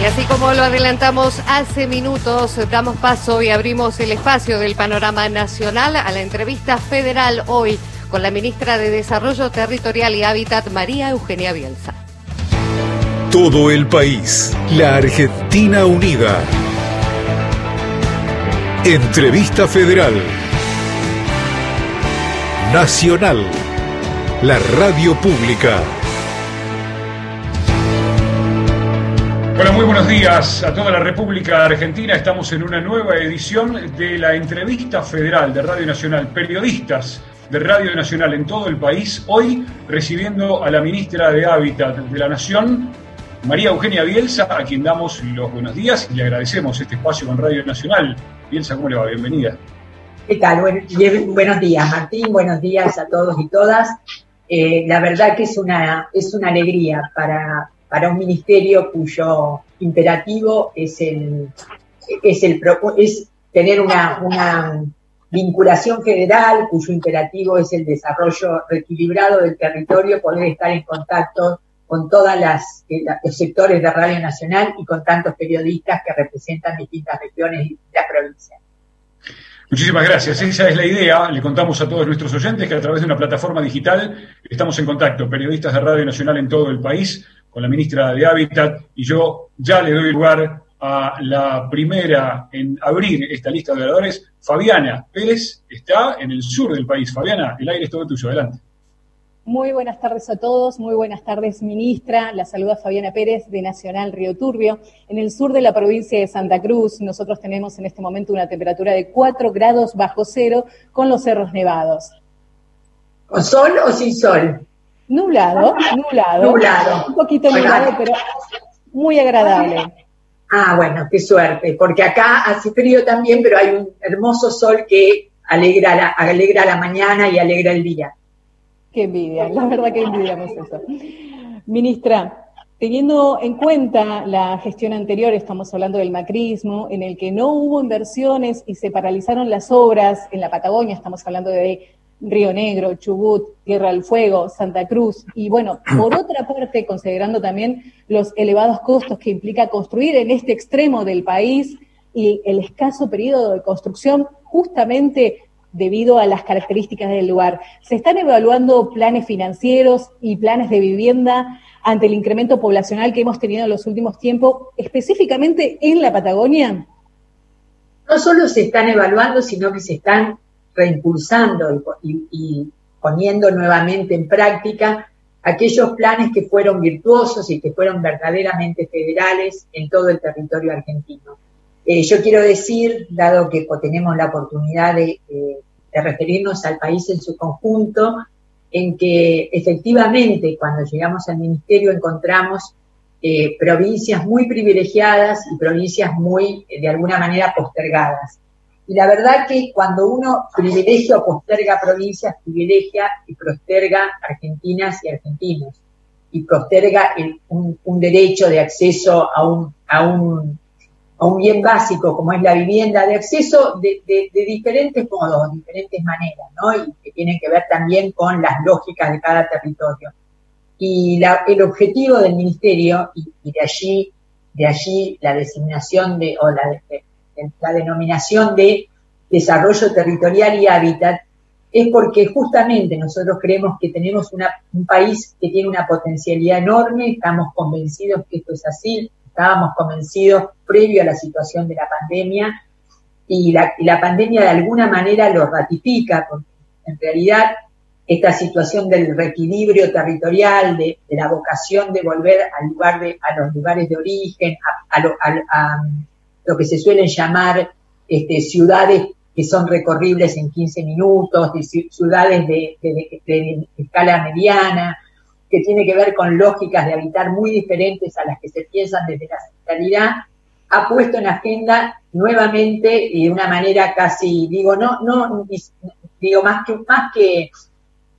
Y así como lo adelantamos hace minutos, damos paso y abrimos el espacio del panorama nacional a la entrevista federal hoy con la ministra de Desarrollo Territorial y Hábitat, María Eugenia Bielsa. Todo el país, la Argentina unida. Entrevista federal. Nacional. La radio pública. Hola, muy buenos días a toda la República Argentina. Estamos en una nueva edición de la entrevista federal de Radio Nacional. Periodistas de Radio Nacional en todo el país, hoy recibiendo a la ministra de Hábitat de la Nación, María Eugenia Bielsa, a quien damos los buenos días y le agradecemos este espacio con Radio Nacional. Bielsa, ¿cómo le va? Bienvenida. ¿Qué tal? buenos días, Martín. Buenos días a todos y todas. Eh, la verdad que es una, es una alegría para, para un ministerio cuyo imperativo es el es el es tener una, vinculación federal cuyo imperativo es el desarrollo reequilibrado del territorio, poder estar en contacto con todos eh, los sectores de Radio Nacional y con tantos periodistas que representan distintas regiones y distintas provincias. Muchísimas gracias. Esa es la idea. Le contamos a todos nuestros oyentes que a través de una plataforma digital estamos en contacto, periodistas de Radio Nacional en todo el país, con la ministra de Hábitat y yo ya le doy lugar a la primera en abrir esta lista de oradores. Fabiana Pérez está en el sur del país. Fabiana, el aire es todo tuyo. Adelante. Muy buenas tardes a todos, muy buenas tardes, ministra. La saluda Fabiana Pérez de Nacional Río Turbio. En el sur de la provincia de Santa Cruz, nosotros tenemos en este momento una temperatura de 4 grados bajo cero con los cerros nevados. ¿Con sol o sin sol? Nublado, nublado. Nublado. Un poquito nublado, pero muy agradable. Ah, bueno, qué suerte, porque acá hace frío también, pero hay un hermoso sol que alegra la, alegra la mañana y alegra el día. Qué envidia, la verdad que envidiamos eso. Ministra, teniendo en cuenta la gestión anterior, estamos hablando del macrismo, en el que no hubo inversiones y se paralizaron las obras en la Patagonia, estamos hablando de Río Negro, Chubut, Tierra del Fuego, Santa Cruz. Y bueno, por otra parte, considerando también los elevados costos que implica construir en este extremo del país y el escaso periodo de construcción, justamente debido a las características del lugar. ¿Se están evaluando planes financieros y planes de vivienda ante el incremento poblacional que hemos tenido en los últimos tiempos, específicamente en la Patagonia? No solo se están evaluando, sino que se están reimpulsando y, poniendo nuevamente en práctica aquellos planes que fueron virtuosos y que fueron verdaderamente federales en todo el territorio argentino. Eh, yo quiero decir, dado que tenemos la oportunidad de, referirnos al país en su conjunto, en que efectivamente cuando llegamos al ministerio encontramos eh, provincias muy privilegiadas y provincias muy, de alguna manera, postergadas. Y la verdad que cuando uno privilegia o posterga provincias, privilegia y posterga argentinas y argentinos. Y posterga un, derecho de acceso a un, a, un, a un bien básico como es la vivienda, de acceso de, diferentes modos, diferentes maneras, ¿no? Y que tienen que ver también con las lógicas de cada territorio. Y el objetivo del ministerio, y, de allí, de allí la designación de, o la, de, la denominación de desarrollo territorial y hábitat, es porque justamente nosotros creemos que tenemos un país que tiene una potencialidad enorme, estamos convencidos que esto es así, estábamos convencidos previo a la situación de la pandemia y la, pandemia de alguna manera lo ratifica, porque en realidad esta situación del reequilibrio territorial, de, la vocación de volver al lugar de, a los lugares de origen, a, a lo que se suelen llamar este, ciudades que son recorribles en 15 minutos, de ciudades de, escala mediana, que tiene que ver con lógicas de habitar muy diferentes a las que se piensan desde la centralidad, ha puesto en agenda nuevamente y de una manera casi, digo, no, no, digo, más que, más que,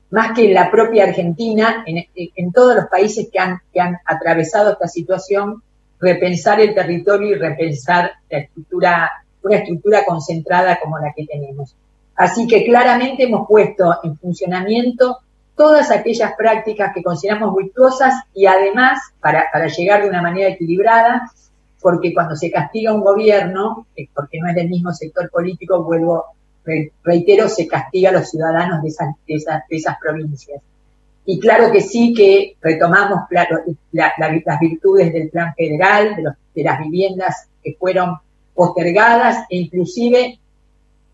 más que en la propia Argentina, en, en todos los países que han, que han atravesado esta situación, repensar el territorio y repensar la estructura, una estructura concentrada como la que tenemos. Así que claramente hemos puesto en funcionamiento todas aquellas prácticas que consideramos virtuosas y además, para, llegar de una manera equilibrada, porque cuando se castiga un gobierno, porque no es del mismo sector político, vuelvo, reitero, se castiga a los ciudadanos de esas, de esas, de esas provincias. Y claro que sí que retomamos las virtudes del plan federal, de, los, de las viviendas que fueron postergadas e inclusive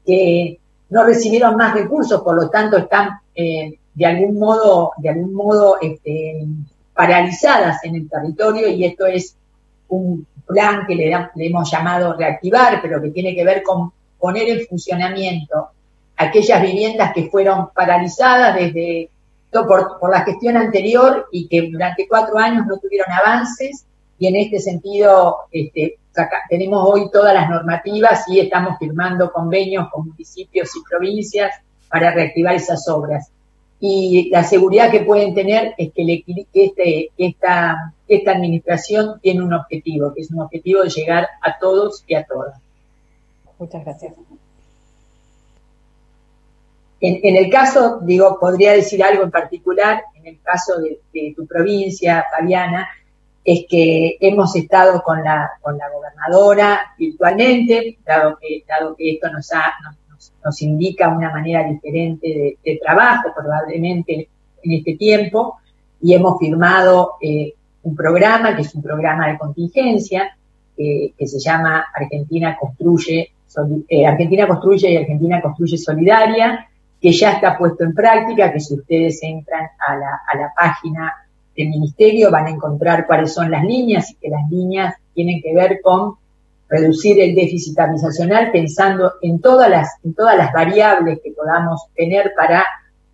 que no recibieron más recursos, por lo tanto están eh, de algún modo, de algún modo este, paralizadas en el territorio y esto es un plan que le, le, hemos llamado reactivar, pero que tiene que ver con poner en funcionamiento aquellas viviendas que fueron paralizadas desde por, por la gestión anterior y que durante cuatro años no tuvieron avances y en este sentido este, tenemos hoy todas las normativas y estamos firmando convenios con municipios y provincias para reactivar esas obras. Y la seguridad que pueden tener es que, este, esta, esta administración tiene un objetivo, que es un objetivo de llegar a todos y a todas. Muchas gracias. En, el caso, digo, podría decir algo en particular, en el caso de, tu provincia, Fabiana, es que hemos estado con la, con la gobernadora virtualmente, dado que, dado que esto nos, nos, indica una manera diferente de, trabajo probablemente en este tiempo, y hemos firmado eh, un programa, que es un programa de contingencia, eh, que se llama Argentina Construye, eh, Argentina Construye y Argentina Construye Solidaria, que ya está puesto en práctica, que si ustedes entran a la, a la página del ministerio van a encontrar cuáles son las líneas y que las líneas tienen que ver con reducir el déficit habitacional pensando en todas las, en todas las variables que podamos tener para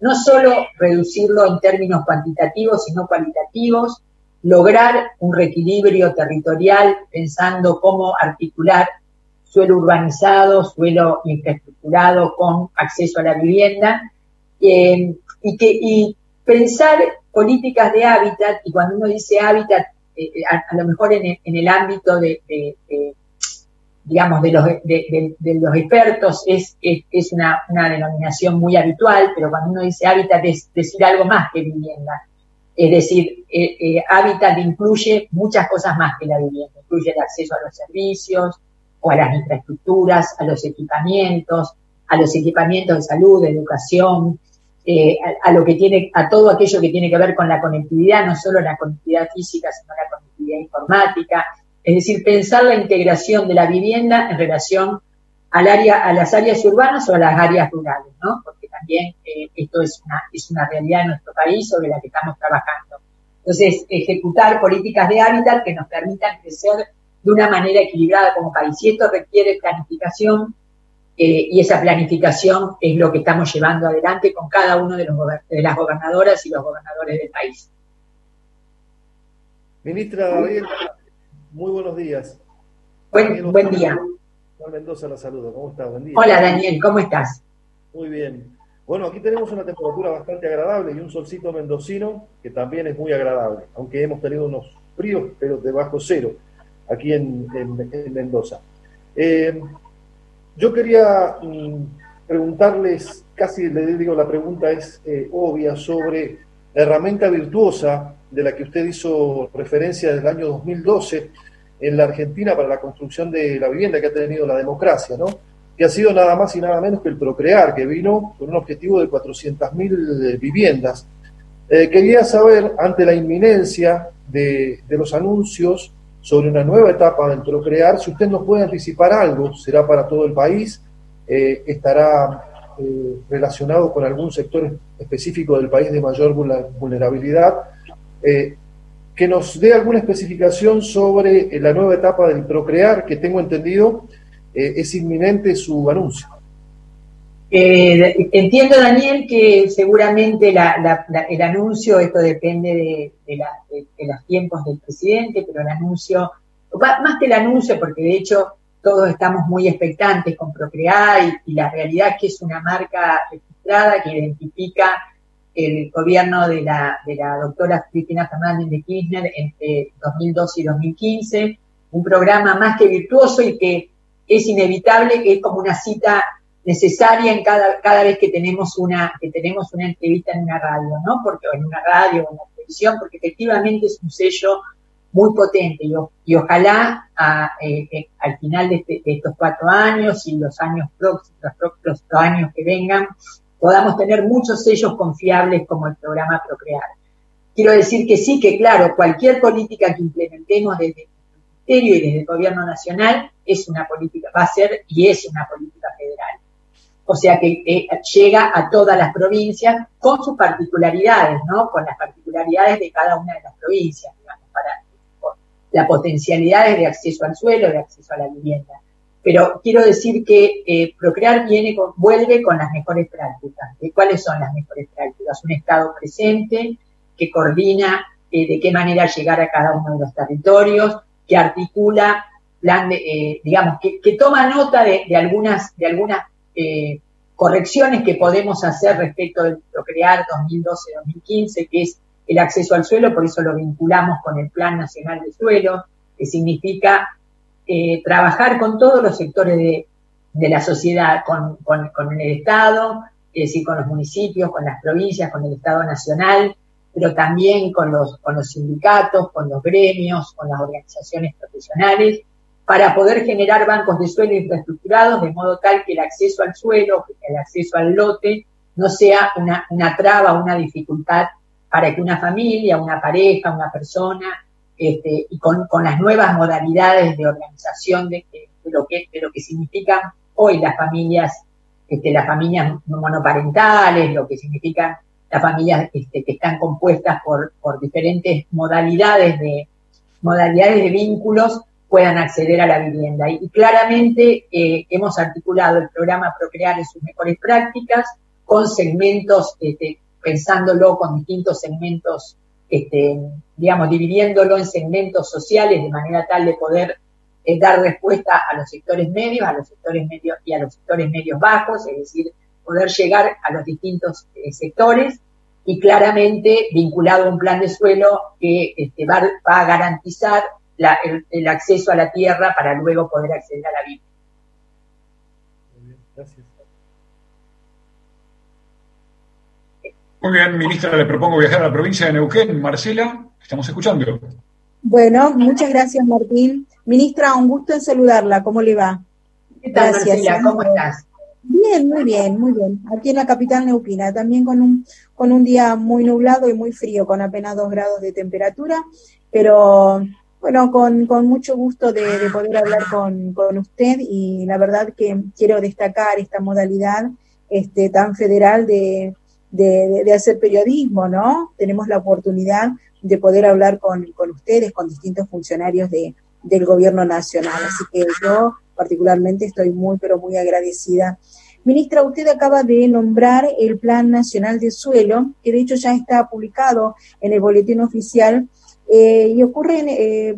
no solo reducirlo en términos cuantitativos, sino cualitativos, lograr un reequilibrio territorial pensando cómo articular suelo urbanizado, suelo infraestructurado con acceso a la vivienda, eh, y, que, y pensar políticas de hábitat, y cuando uno dice hábitat, eh, eh, a, lo mejor en el, ámbito de, digamos, de los, de, los expertos es, es, una, denominación muy habitual, pero cuando uno dice hábitat es decir algo más que vivienda. Es decir, hábitat incluye muchas cosas más que la vivienda. Incluye el acceso a los servicios o a las infraestructuras, a los equipamientos, a los equipamientos de salud, de educación, eh, a, todo aquello que tiene que ver con la conectividad, no solo la conectividad física, sino la conectividad informática. Es decir, pensar la integración de la vivienda en relación al área, a las áreas urbanas o a las áreas rurales, ¿no? Porque también eh, esto es una, es una realidad en nuestro país sobre la que estamos trabajando. Entonces, ejecutar políticas de hábitat que nos permitan crecer de una manera equilibrada como país. Y esto requiere planificación, eh, y esa planificación es lo que estamos llevando adelante con cada uno de, los de las gobernadoras y los gobernadores del país. Ministra Gabriela, muy buenos días. Buen, buen día. Juan Mendoza la saludo. ¿Cómo estás? Buen día. Hola Daniel, ¿cómo estás? Muy bien. Bueno, aquí tenemos una temperatura bastante agradable y un solcito mendocino que también es muy agradable, aunque hemos tenido unos fríos, pero de bajo cero, aquí en, en Mendoza. Eh, yo quería mm, preguntarles, casi le digo, la pregunta es eh, obvia, sobre la herramienta virtuosa de la que usted hizo referencia desde el año 2012 en la Argentina para la construcción de la vivienda que ha tenido la democracia, ¿no? que ha sido nada más y nada menos que el Procrear, que vino con un objetivo de 400.000 eh, viviendas. Quería saber, ante la inminencia de los anuncios sobre una nueva etapa del Procrear. Si usted nos puede anticipar algo, será para todo el país, eh, estará eh, relacionado con algún sector específico del país de mayor vulnerabilidad. Eh, que nos dé alguna especificación sobre la nueva etapa del Procrear, que tengo entendido es inminente su anuncio. Eh, entiendo, Daniel, que seguramente el anuncio, esto depende de, los tiempos del presidente, pero el anuncio, más que el anuncio, porque de hecho todos estamos muy expectantes con Procrear y, la realidad que es una marca registrada que identifica el gobierno de la, de doctora Cristina Fernández de Kirchner entre 2012 y 2015, un programa más que virtuoso y que es inevitable, que es como una cita necesaria en cada, cada vez que tenemos una, que tenemos una entrevista en una radio, ¿no? Porque, en una radio o en una televisión, porque efectivamente es un sello muy potente y, ojalá eh, eh, al final este, de, estos cuatro años y los años próximos, los, años que vengan, podamos tener muchos sellos confiables como el programa Procrear. Quiero decir que sí, que claro, cualquier política que implementemos desde el Ministerio y desde el Gobierno Nacional es una política, va a ser y es una política federal. O sea que eh, llega a todas las provincias con sus particularidades, ¿no? Con las particularidades de cada una de las provincias las potencialidades de acceso al suelo, de acceso a la vivienda. Pero quiero decir que eh, Procrear viene vuelve con las mejores prácticas. ¿De cuáles son las mejores prácticas? Un Estado presente que coordina eh, de qué manera llegar a cada uno de los territorios, que articula plan de, eh, digamos, que, que, toma nota de, de algunas, de algunas correcciones que podemos hacer respecto del Procrear 2012-2015, que es el acceso al suelo, por eso lo vinculamos con el Plan Nacional de Suelo, que significa eh, trabajar con todos los sectores de, la sociedad, con, el Estado, es decir, con los municipios, con las provincias, con el Estado Nacional, pero también con los, con los sindicatos, con los gremios, con las organizaciones profesionales, para poder generar bancos de suelo infraestructurados de modo tal que el acceso al suelo, el acceso al lote, no sea una, una traba, una dificultad para que una familia, una pareja, una persona, este, y con, las nuevas modalidades de organización de, lo que de lo que significan hoy las familias, este, las familias monoparentales, lo que significan las familias este, que están compuestas por, por diferentes modalidades de modalidades de vínculos puedan acceder a la vivienda. Y, claramente eh, hemos articulado el programa Procrear en sus mejores prácticas con segmentos este, pensándolo con distintos segmentos, este, digamos, dividiéndolo en segmentos sociales de manera tal de poder eh, dar respuesta a los sectores medios, a los sectores medios y a los sectores medios bajos, es decir, poder llegar a los distintos eh, sectores y claramente vinculado a un plan de suelo que este, va, a garantizar el, acceso a la tierra para luego poder acceder a la vida. Gracias. Muy bien, ministra, le propongo viajar a la provincia de Neuquén. Marcela, estamos escuchando. Bueno, muchas gracias, Martín. Ministra, un gusto en saludarla. ¿Cómo le va? ¿Qué tal, Marcela? ¿Cómo estás? Bien, muy bien, muy bien. Aquí en la capital neuquina, también con un, con un día muy nublado y muy frío, con apenas dos grados de temperatura, pero bueno, con, con mucho gusto de, de poder hablar con, con, usted y la verdad que quiero destacar esta modalidad este, tan federal de, de, hacer periodismo, ¿no? Tenemos la oportunidad de poder hablar con, ustedes, con distintos funcionarios de, del gobierno nacional. Así que yo particularmente estoy muy, pero muy agradecida. Ministra, usted acaba de nombrar el Plan Nacional de Suelo, que de hecho ya está publicado en el boletín oficial, eh, y ocurren eh,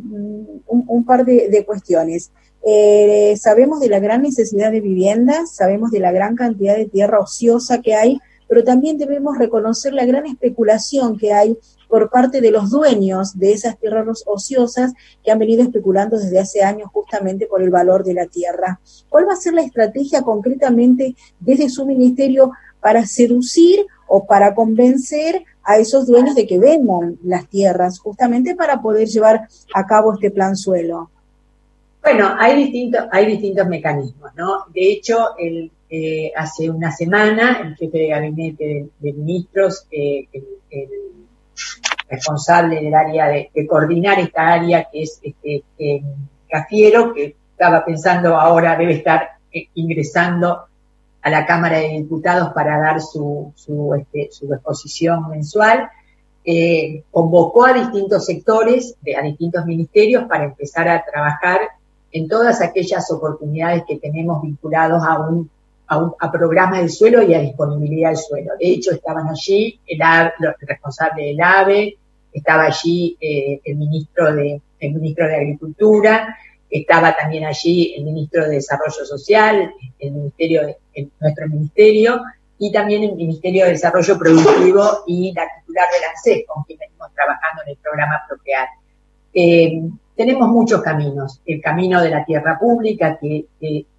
un, par de, cuestiones. Eh, sabemos de la gran necesidad de viviendas, sabemos de la gran cantidad de tierra ociosa que hay, pero también debemos reconocer la gran especulación que hay por parte de los dueños de esas tierras ociosas que han venido especulando desde hace años justamente por el valor de la tierra. ¿Cuál va a ser la estrategia concretamente desde su ministerio para seducir o para convencer a esos dueños de que vendan las tierras, justamente para poder llevar a cabo este plan suelo? Bueno, hay distintos, hay distintos mecanismos, ¿no? De hecho, el eh, hace una semana el jefe de gabinete de, ministros, eh, el, responsable del área de, coordinar esta área que es este, Cafiero, que estaba pensando ahora debe estar eh, ingresando a la Cámara de Diputados para dar su, su, este, exposición mensual, convocó a distintos sectores, a distintos ministerios para empezar a trabajar en todas aquellas oportunidades que tenemos vinculados a un a, programas de suelo y a disponibilidad del suelo. De hecho, estaban allí el, responsable del AVE, estaba allí eh, el ministro de el ministro de Agricultura, estaba también allí el ministro de Desarrollo Social, el ministerio, nuestro ministerio, y también el Ministerio de Desarrollo Productivo y la titular del ANSES, con quien venimos trabajando en el programa Procrear. Eh, tenemos muchos caminos. El camino de la tierra pública, que,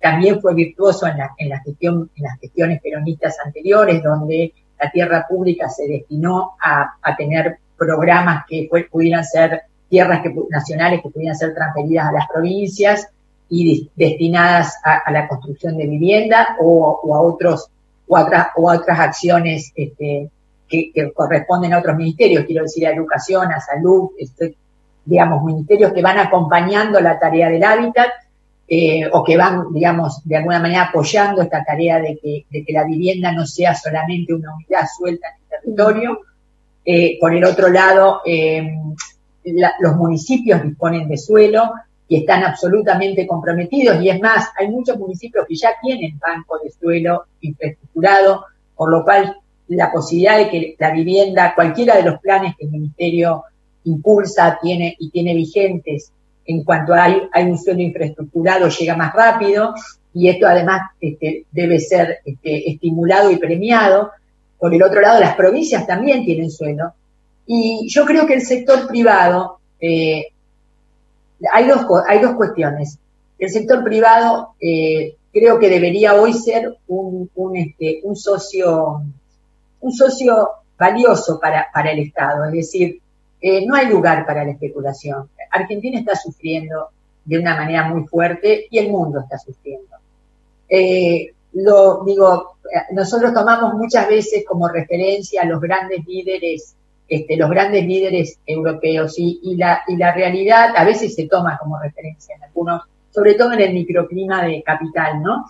también fue virtuoso en, en, gestión, en las gestiones peronistas anteriores, donde la tierra pública se destinó a, tener programas que pudieran ser tierras nacionales que pudieran ser transferidas a las provincias y destinadas a, la construcción de vivienda o, a otros o otras, o otras acciones este, que, corresponden a otros ministerios, quiero decir a educación, a salud, este, digamos, ministerios que van acompañando la tarea del hábitat eh, o que van, digamos, de alguna manera apoyando esta tarea de que, de que la vivienda no sea solamente una unidad suelta en el territorio. Eh, por el otro lado, eh, los municipios disponen de suelo y están absolutamente comprometidos y es más, hay muchos municipios que ya tienen banco de suelo infraestructurado, por lo cual la posibilidad de que la vivienda, cualquiera de los planes que el Ministerio impulsa tiene y tiene vigentes en cuanto hay, un suelo infraestructurado llega más rápido y esto además este, debe ser este, estimulado y premiado. Por el otro lado, las provincias también tienen suelo. Y yo creo que el sector privado, eh, hay, dos, hay dos cuestiones. El sector privado eh, creo que debería hoy ser un, un, este, un socio un socio valioso para, para el Estado, es decir, eh, no hay lugar para la especulación. Argentina está sufriendo de una manera muy fuerte y el mundo está sufriendo. Lo digo, nosotros tomamos muchas veces como referencia a los grandes líderes, este, los grandes líderes europeos y, y, la, y la realidad a veces se toma como referencia en algunos, sobre todo en el microclima de capital, ¿no?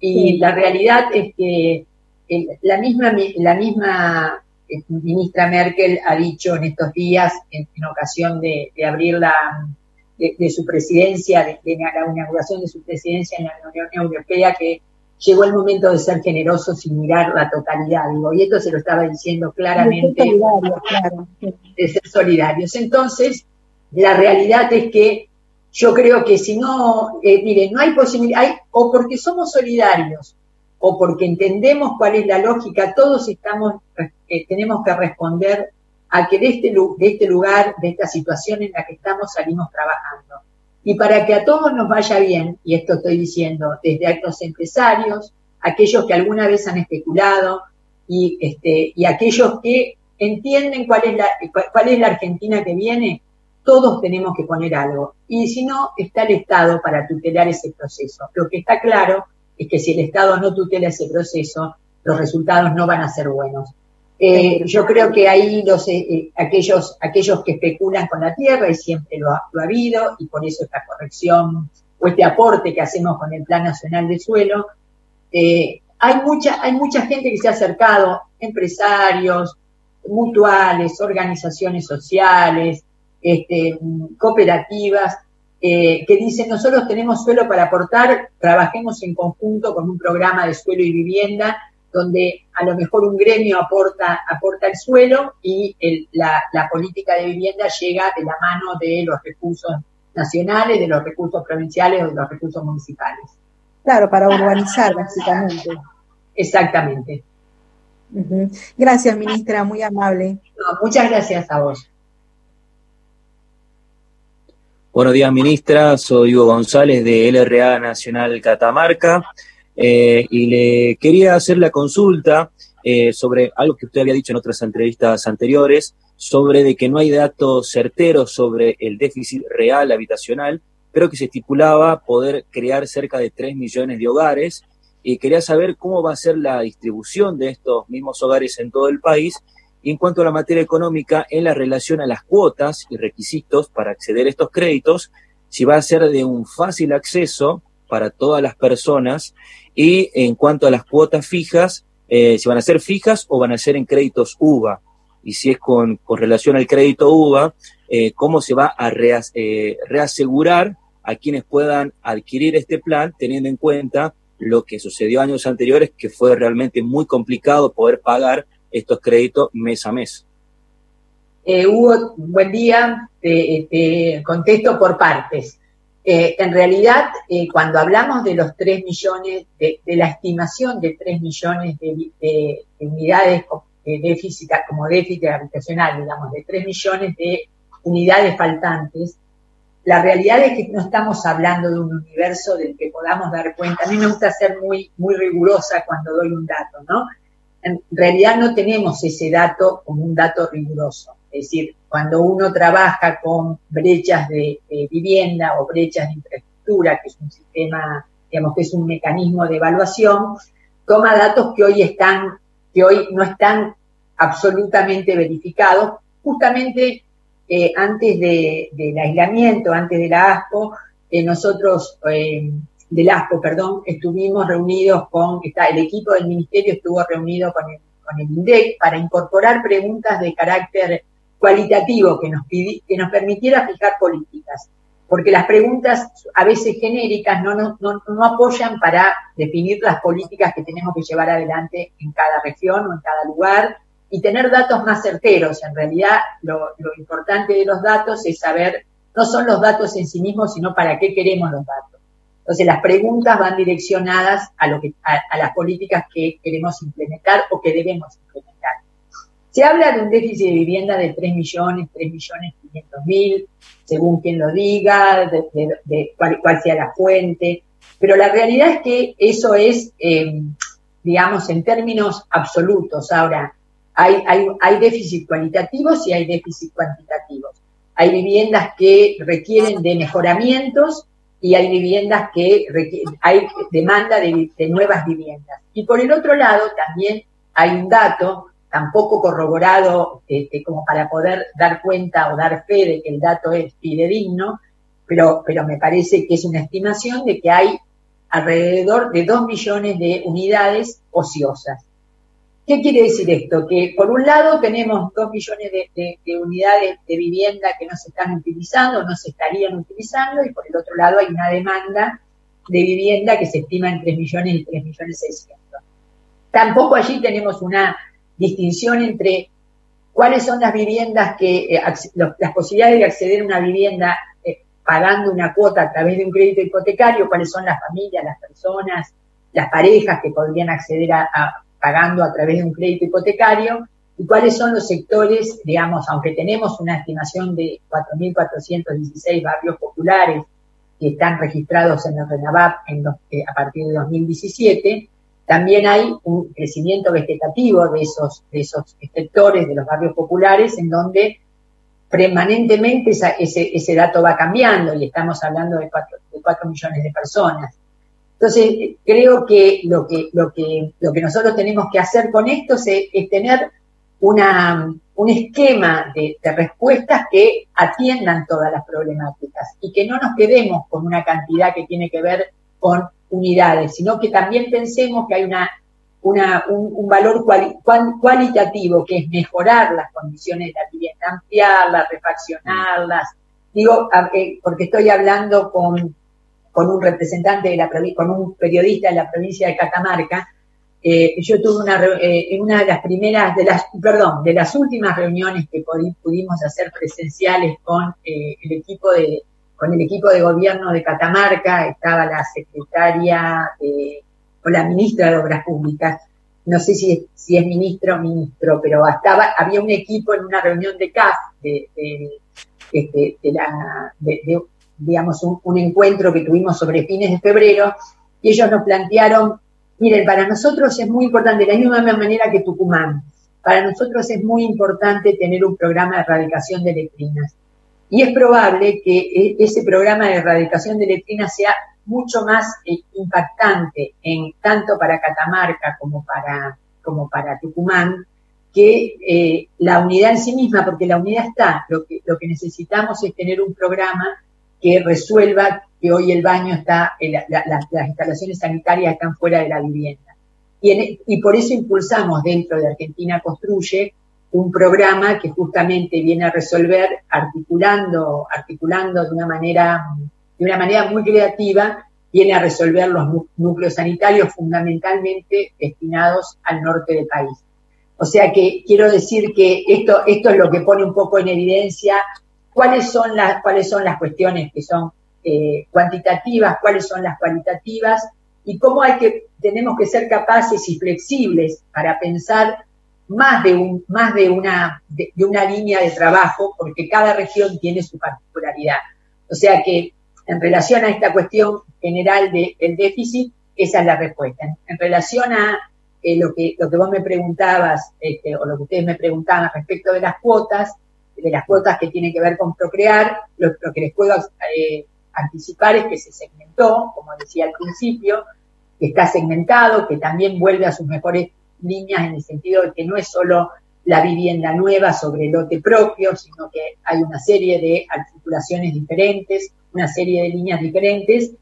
Y la realidad es que la misma, la misma eh, ministra Merkel ha dicho en estos días, en, ocasión de, abrir la, de, su presidencia, de, la inauguración de su presidencia en la Unión Europea, que llegó el momento de ser generoso sin mirar la totalidad, digo, y esto se lo estaba diciendo claramente, de ser solidarios. Entonces, la realidad es que yo creo que si no, eh, mire, no hay posibilidad, hay, o porque somos solidarios, o porque entendemos cuál es la lógica, todos estamos, eh, tenemos que responder a que de este, de este lugar, de esta situación en la que estamos, salimos trabajando. Y para que a todos nos vaya bien, y esto estoy diciendo, desde actos empresarios, aquellos que alguna vez han especulado, y, este, y aquellos que entienden cuál es, la, cuál es la Argentina que viene, todos tenemos que poner algo. Y si no, está el Estado para tutelar ese proceso. Lo que está claro es que si el Estado no tutela ese proceso, los resultados no van a ser buenos. Eh, yo creo que ahí los, eh, eh, aquellos, aquellos que especulan con la tierra, y siempre lo ha, habido, y por eso esta corrección o este aporte que hacemos con el Plan Nacional de Suelo, hay, mucha, hay mucha gente que se ha acercado, empresarios, mutuales, organizaciones sociales, este, cooperativas, que dice, nosotros tenemos suelo para aportar, trabajemos en conjunto con un programa de suelo y vivienda, donde a lo mejor un gremio aporta, aporta el suelo y la, política de vivienda llega de la mano de los recursos nacionales, de los recursos provinciales o de los recursos municipales. Claro, para urbanizar básicamente. Exactamente. Gracias, ministra, muy amable. muchas gracias a vos. Buenos días, ministra. Soy Hugo González de LRA Nacional Catamarca eh, y le quería hacer la consulta eh, sobre algo que usted había dicho en otras entrevistas anteriores, sobre de que no hay datos certeros sobre el déficit real habitacional, pero que se estipulaba poder crear cerca de 3 millones de hogares. Y quería saber cómo va a ser la distribución de estos mismos hogares en todo el país y en cuanto a la materia económica, en la relación a las cuotas y requisitos para acceder a estos créditos, si va a ser de un fácil acceso para todas las personas y en cuanto a las cuotas fijas, eh, si van a ser fijas o van a ser en créditos UVA. Y si es con, relación al crédito UVA, eh, cómo se va a eh, reasegurar a quienes puedan adquirir este plan, teniendo en cuenta lo que sucedió años anteriores, que fue realmente muy complicado poder pagar estos créditos mes a mes. Eh, Hugo, buen día. Te, contesto por partes. Eh, en realidad, eh, cuando hablamos de los 3 millones, de, la estimación de 3 millones de, unidades de déficit, como déficit habitacional, digamos, de 3 millones de unidades faltantes, la realidad es que no estamos hablando de un universo del que podamos dar cuenta. A mí me gusta ser muy, muy rigurosa cuando doy un dato, ¿no? en realidad no tenemos ese dato como un dato riguroso. Es decir, cuando uno trabaja con brechas de, vivienda o brechas de infraestructura, que es un sistema, digamos que es un mecanismo de evaluación, toma datos que hoy están, que hoy no están absolutamente verificados, justamente eh, antes del aislamiento, antes de la ASPO, eh, nosotros, eh, del ASPO, perdón, estuvimos reunidos con, está, el equipo del ministerio estuvo reunido con el, con el INDEC para incorporar preguntas de carácter cualitativo que nos, que nos permitiera fijar políticas porque las preguntas a veces genéricas no, no, no, apoyan para definir las políticas que tenemos que llevar adelante en cada región o en cada lugar y tener datos más certeros. En realidad, lo, importante de los datos es saber, no son los datos en sí mismos, sino para qué queremos los datos. Entonces, las preguntas van direccionadas a, lo que, a las políticas que queremos implementar o que debemos implementar. Se habla de un déficit de vivienda de 3 millones, 3 millones 500 mil, según quien lo diga, de, cuál, sea la fuente, pero la realidad es que eso es, eh, digamos, en términos absolutos. Ahora, hay, hay, déficit cualitativos y hay déficit cuantitativos. Hay viviendas que requieren de mejoramientos y hay viviendas que hay demanda de, de nuevas viviendas. Y por el otro lado, también hay un dato tampoco corroborado este, como para poder dar cuenta o dar fe de que el dato es fidedigno, pero, pero me parece que es una estimación de que hay alrededor de 2 millones de unidades ociosas. ¿Qué quiere decir esto? Que por un lado tenemos 2 millones de, de, unidades de vivienda que no se están utilizando, no se estarían utilizando, y por el otro lado hay una demanda de vivienda que se estima en 3 millones y 3 millones 600. Tampoco allí tenemos una distinción entre cuáles son las viviendas que, eh, las posibilidades de acceder a una vivienda eh, pagando una cuota a través de un crédito hipotecario, cuáles son las familias, las personas, las parejas que podrían acceder a, pagando a través de un crédito hipotecario, y cuáles son los sectores, digamos, aunque tenemos una estimación de 4.416 barrios populares que están registrados en el RENAVAP en eh, a partir de 2017, también hay un crecimiento vegetativo de esos, de esos sectores, de los barrios populares, en donde permanentemente ese, ese dato va cambiando y estamos hablando de cuatro, de millones de personas. Entonces, creo que lo que, lo que, lo que nosotros tenemos que hacer con esto es, tener una, un esquema de, de, respuestas que atiendan todas las problemáticas y que no nos quedemos con una cantidad que tiene que ver con unidades, sino que también pensemos que hay una, una un, valor cualitativo, que es mejorar las condiciones de la vivienda, ampliarlas, refaccionarlas. Digo, eh, porque estoy hablando con, con un representante de la con un periodista de la provincia de Catamarca, eh, yo tuve una, eh, una de las primeras, de las, perdón, de las últimas reuniones que pudimos hacer presenciales con el equipo de, con el equipo de gobierno de Catamarca, estaba la secretaria o la ministra de Obras Públicas, no sé si es, si es ministro o ministro, pero estaba, había un equipo en una reunión de CAF, de, este, la, digamos, un, un, encuentro que tuvimos sobre fines de febrero, y ellos nos plantearon, miren, para nosotros es muy importante, de la misma manera que Tucumán, para nosotros es muy importante tener un programa de erradicación de letrinas. Y es probable que e, ese programa de erradicación de letrinas sea mucho más eh, impactante en tanto para Catamarca como para, como para Tucumán que eh, la unidad en sí misma, porque la unidad está, lo que, lo que necesitamos es tener un programa que resuelva que hoy el baño está, eh, las instalaciones sanitarias están fuera de la vivienda. Y, y por eso impulsamos dentro de Argentina Construye un programa que justamente viene a resolver articulando, articulando de una manera, de una manera muy creativa, viene a resolver los núcleos sanitarios fundamentalmente destinados al norte del país. O sea que quiero decir que esto, esto es lo que pone un poco en evidencia cuáles son las, cuáles son las cuestiones que son eh, cuantitativas, cuáles son las cualitativas y cómo hay que, tenemos que ser capaces y flexibles para pensar más de, un, más de, una, de, una línea de trabajo, porque cada región tiene su particularidad. O sea que en relación a esta cuestión general del déficit, esa es la respuesta. En, relación a eh, lo, que, lo que vos me preguntabas, este, o lo que ustedes me preguntaban respecto de las cuotas, de las cuotas que tienen que ver con procrear, lo, que les puedo eh, anticipar es que se segmentó, como decía al principio, que está segmentado, que también vuelve a sus mejores líneas en el sentido de que no es solo la vivienda nueva sobre lote propio, sino que hay una serie de articulaciones diferentes, una serie de líneas diferentes,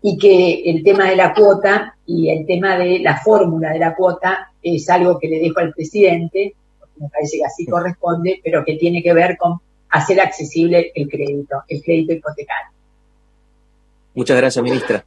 y que el tema de la cuota y el tema de la fórmula de la cuota es algo que le dejo al presidente, porque me parece que así corresponde, pero que tiene que ver con hacer accesible el crédito, el crédito hipotecario. Muchas gracias, ministra.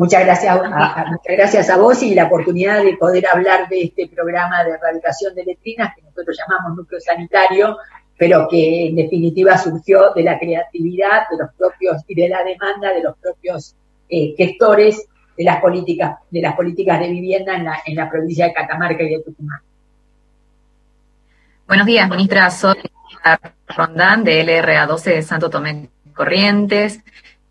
Muchas gracias, a, muchas gracias a vos y la oportunidad de poder hablar de este programa de erradicación de letrinas que nosotros llamamos núcleo sanitario, pero que en definitiva surgió de la creatividad de los propios y de la demanda de los propios eh, gestores de las políticas de las políticas de vivienda en la, en la provincia de Catamarca y de Tucumán. Buenos días, ministra. Soy Rondán de LRA 12 de Santo Tomé Corrientes.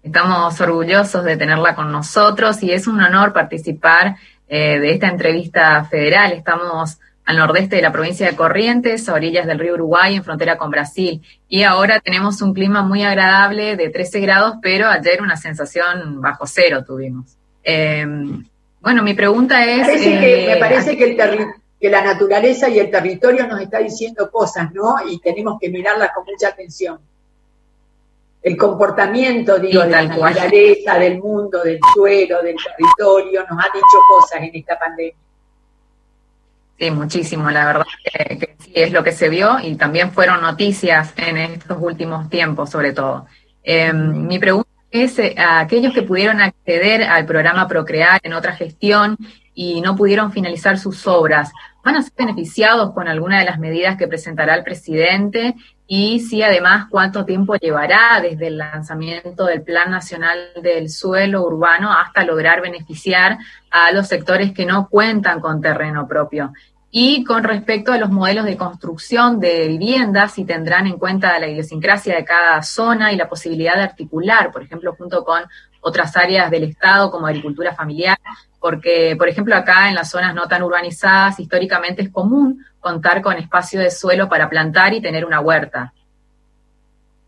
Estamos orgullosos de tenerla con nosotros y es un honor participar eh, de esta entrevista federal. Estamos al nordeste de la provincia de Corrientes, a orillas del río Uruguay, en frontera con Brasil. Y ahora tenemos un clima muy agradable de 13 grados, pero ayer una sensación bajo cero tuvimos. Eh, bueno, mi pregunta es... me parece que, eh, que la naturaleza y el territorio nos está diciendo cosas, ¿no? Y tenemos que mirarlas con mucha atención el comportamiento, digo, de la naturaleza, del mundo, del suelo, del territorio, nos ha dicho cosas en esta pandemia. Sí, muchísimo, la verdad que, sí es lo que se vio y también fueron noticias en estos últimos tiempos, sobre todo. Em, mi pregunta es eh, a aquellos que pudieron acceder al programa Procrear en otra gestión y no pudieron finalizar sus obras, ¿van a ser beneficiados con alguna de las medidas que presentará el presidente? Y si además cuánto tiempo llevará desde el lanzamiento del Plan Nacional del Suelo Urbano hasta lograr beneficiar a los sectores que no cuentan con terreno propio. Y con respecto a los modelos de construcción de viviendas, si tendrán en cuenta la idiosincrasia de cada zona y la posibilidad de articular, por ejemplo, junto con otras áreas del Estado como agricultura familiar, porque, por ejemplo, acá en las zonas no tan urbanizadas, históricamente es común contar con espacio de suelo para plantar y tener una huerta.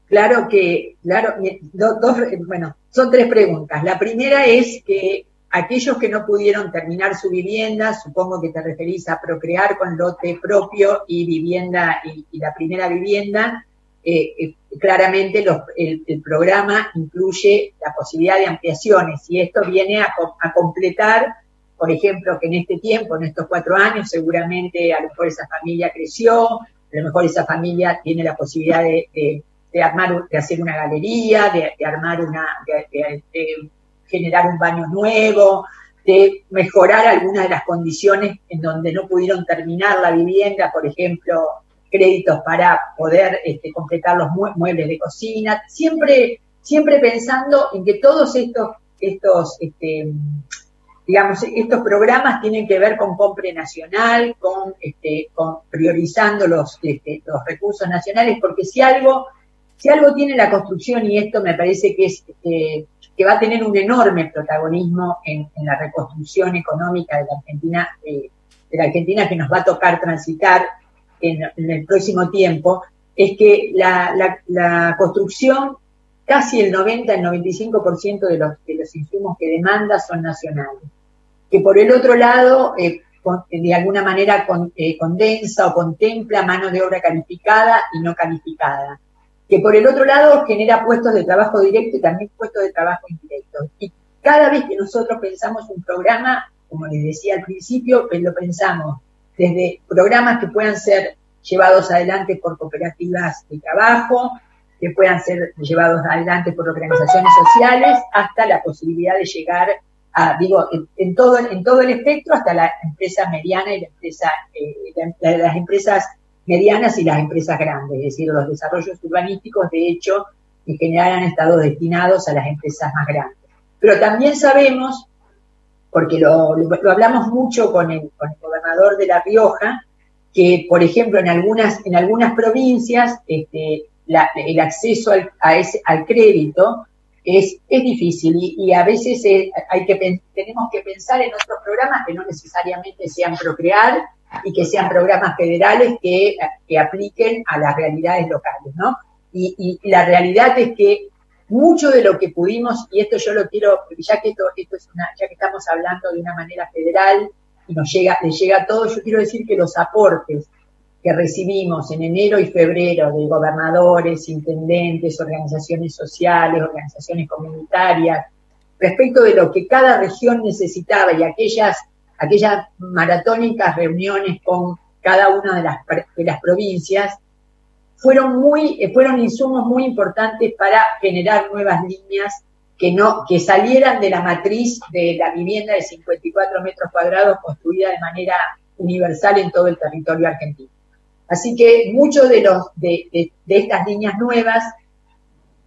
Claro que, claro, dos, bueno, son tres preguntas. La primera es que aquellos que no pudieron terminar su vivienda, supongo que te referís a procrear con lote propio y vivienda y la primera vivienda, eh, eh, claramente el, programa incluye la posibilidad de ampliaciones y esto viene a, completar, por ejemplo, que en este tiempo, en estos cuatro años, seguramente a lo mejor esa familia creció, a lo mejor esa familia tiene la posibilidad de, armar, de hacer una galería, de, armar una, de, generar un baño nuevo, de mejorar algunas de las condiciones en donde no pudieron terminar la vivienda, por ejemplo, créditos para poder este, completar los muebles de cocina, siempre, siempre pensando en que todos estos, estos, este, digamos, estos programas tienen que ver con compra nacional, con, este, priorizando los, los recursos nacionales, porque si algo, si algo tiene la construcción, y esto me parece que es que va a tener un enorme protagonismo en, la reconstrucción económica de la Argentina, eh, de la Argentina que nos va a tocar transitar en, el próximo tiempo, es que la, construcción, casi el 90, el 95% de los, de los insumos que demanda son nacionales. Que por el otro lado, eh, de alguna manera eh, condensa o contempla mano de obra calificada y no calificada. Que por el otro lado genera puestos de trabajo directo y también puestos de trabajo indirecto. Y cada vez que nosotros pensamos un programa, como les decía al principio, pues lo pensamos desde programas que puedan ser llevados adelante por cooperativas de trabajo, que puedan ser llevados adelante por organizaciones sociales, hasta la posibilidad de llegar a, digo, en, todo, en todo el espectro, hasta la empresa mediana y la empresa, eh, las empresas medianas y las empresas grandes, es decir, los desarrollos urbanísticos, de hecho, en general han estado destinados a las empresas más grandes. Pero también sabemos porque lo, hablamos mucho con el, de La Rioja, que, por ejemplo, en algunas, en algunas provincias este, el acceso al, crédito es, es difícil y, a veces hay que, tenemos que pensar en otros programas que no necesariamente sean procrear, y que sean programas federales que, que apliquen a las realidades locales, ¿no? Y, la realidad es que mucho de lo que pudimos, y esto yo lo quiero, ya que esto, esto es ya que estamos hablando de una manera federal y nos llega, le llega a todos, yo quiero decir que los aportes que recibimos en enero y febrero de gobernadores, intendentes, organizaciones sociales, organizaciones comunitarias, respecto de lo que cada región necesitaba y aquellas, aquellas maratónicas reuniones con cada una de las, de las provincias, fueron muy, fueron insumos muy importantes para generar nuevas líneas que no, que salieran de la matriz de la vivienda de 54 metros cuadrados construida de manera universal en todo el territorio argentino. Así que muchos de los, de, de, de estas líneas nuevas,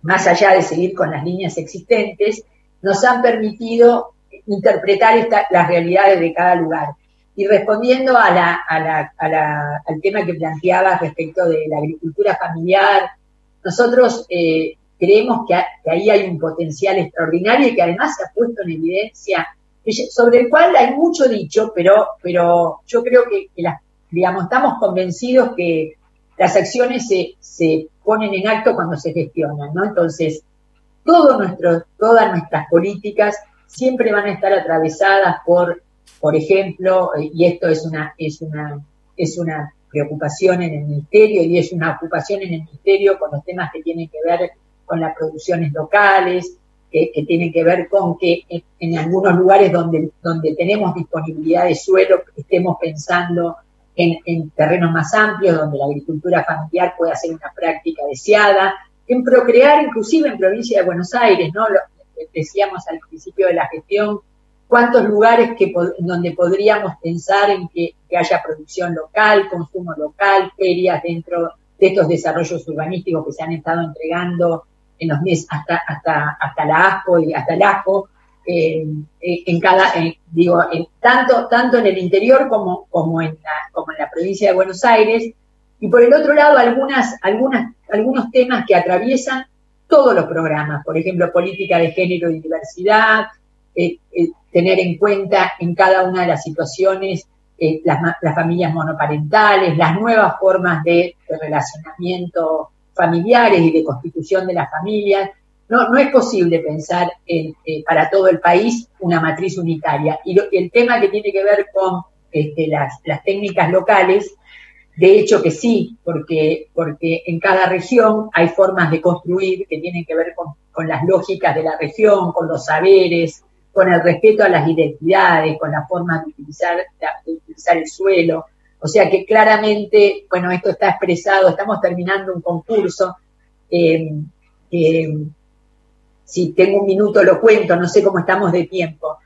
más allá de seguir con las líneas existentes, nos han permitido interpretar esta, las realidades de cada lugar. Y respondiendo a la, a la, a la, al tema que planteaba respecto de la agricultura familiar, nosotros eh, creemos que, ahí hay un potencial extraordinario y que además se ha puesto en evidencia, sobre el cual hay mucho dicho, pero, pero yo creo que, que las, digamos, estamos convencidos que las acciones se, se ponen en acto cuando se gestionan, ¿no? Entonces, todo nuestro, todas nuestras políticas siempre van a estar atravesadas por, por ejemplo, y esto es una, es una, es una preocupación en el ministerio y es una ocupación en el ministerio con los temas que tienen que ver con las producciones locales, que, tienen que ver con que en, algunos lugares donde, donde tenemos disponibilidad de suelo estemos pensando en, en terrenos más amplios, donde la agricultura familiar pueda ser una práctica deseada, en procrear, inclusive en provincia de Buenos Aires, ¿no? Lo, decíamos al principio de la gestión, cuántos lugares que, donde podríamos pensar en que, haya producción local, consumo local, ferias dentro de estos desarrollos urbanísticos que se han estado entregando en los meses hasta, hasta, hasta la ASCO y hasta el ASCO, eh, en cada, eh, digo, tanto, tanto en el interior como, como, en la, como en la provincia de Buenos Aires, y por el otro lado algunas, algunas, algunos temas que atraviesan todos los programas, por ejemplo, política de género y diversidad, eh, eh, tener en cuenta en cada una de las situaciones eh, las, las, familias monoparentales, las nuevas formas de, relacionamiento familiares y de constitución de las familias. No, no es posible pensar en, eh, para todo el país una matriz unitaria. Y lo, el tema que tiene que ver con este, las, técnicas locales, de hecho que sí, porque, porque en cada región hay formas de construir que tienen que ver con, las lógicas de la región, con los saberes, con el respeto a las identidades, con la forma de utilizar el suelo. O sea que claramente, bueno, esto está expresado, estamos terminando un concurso. Eh, eh, si tengo un minuto lo cuento, no sé cómo estamos de tiempo.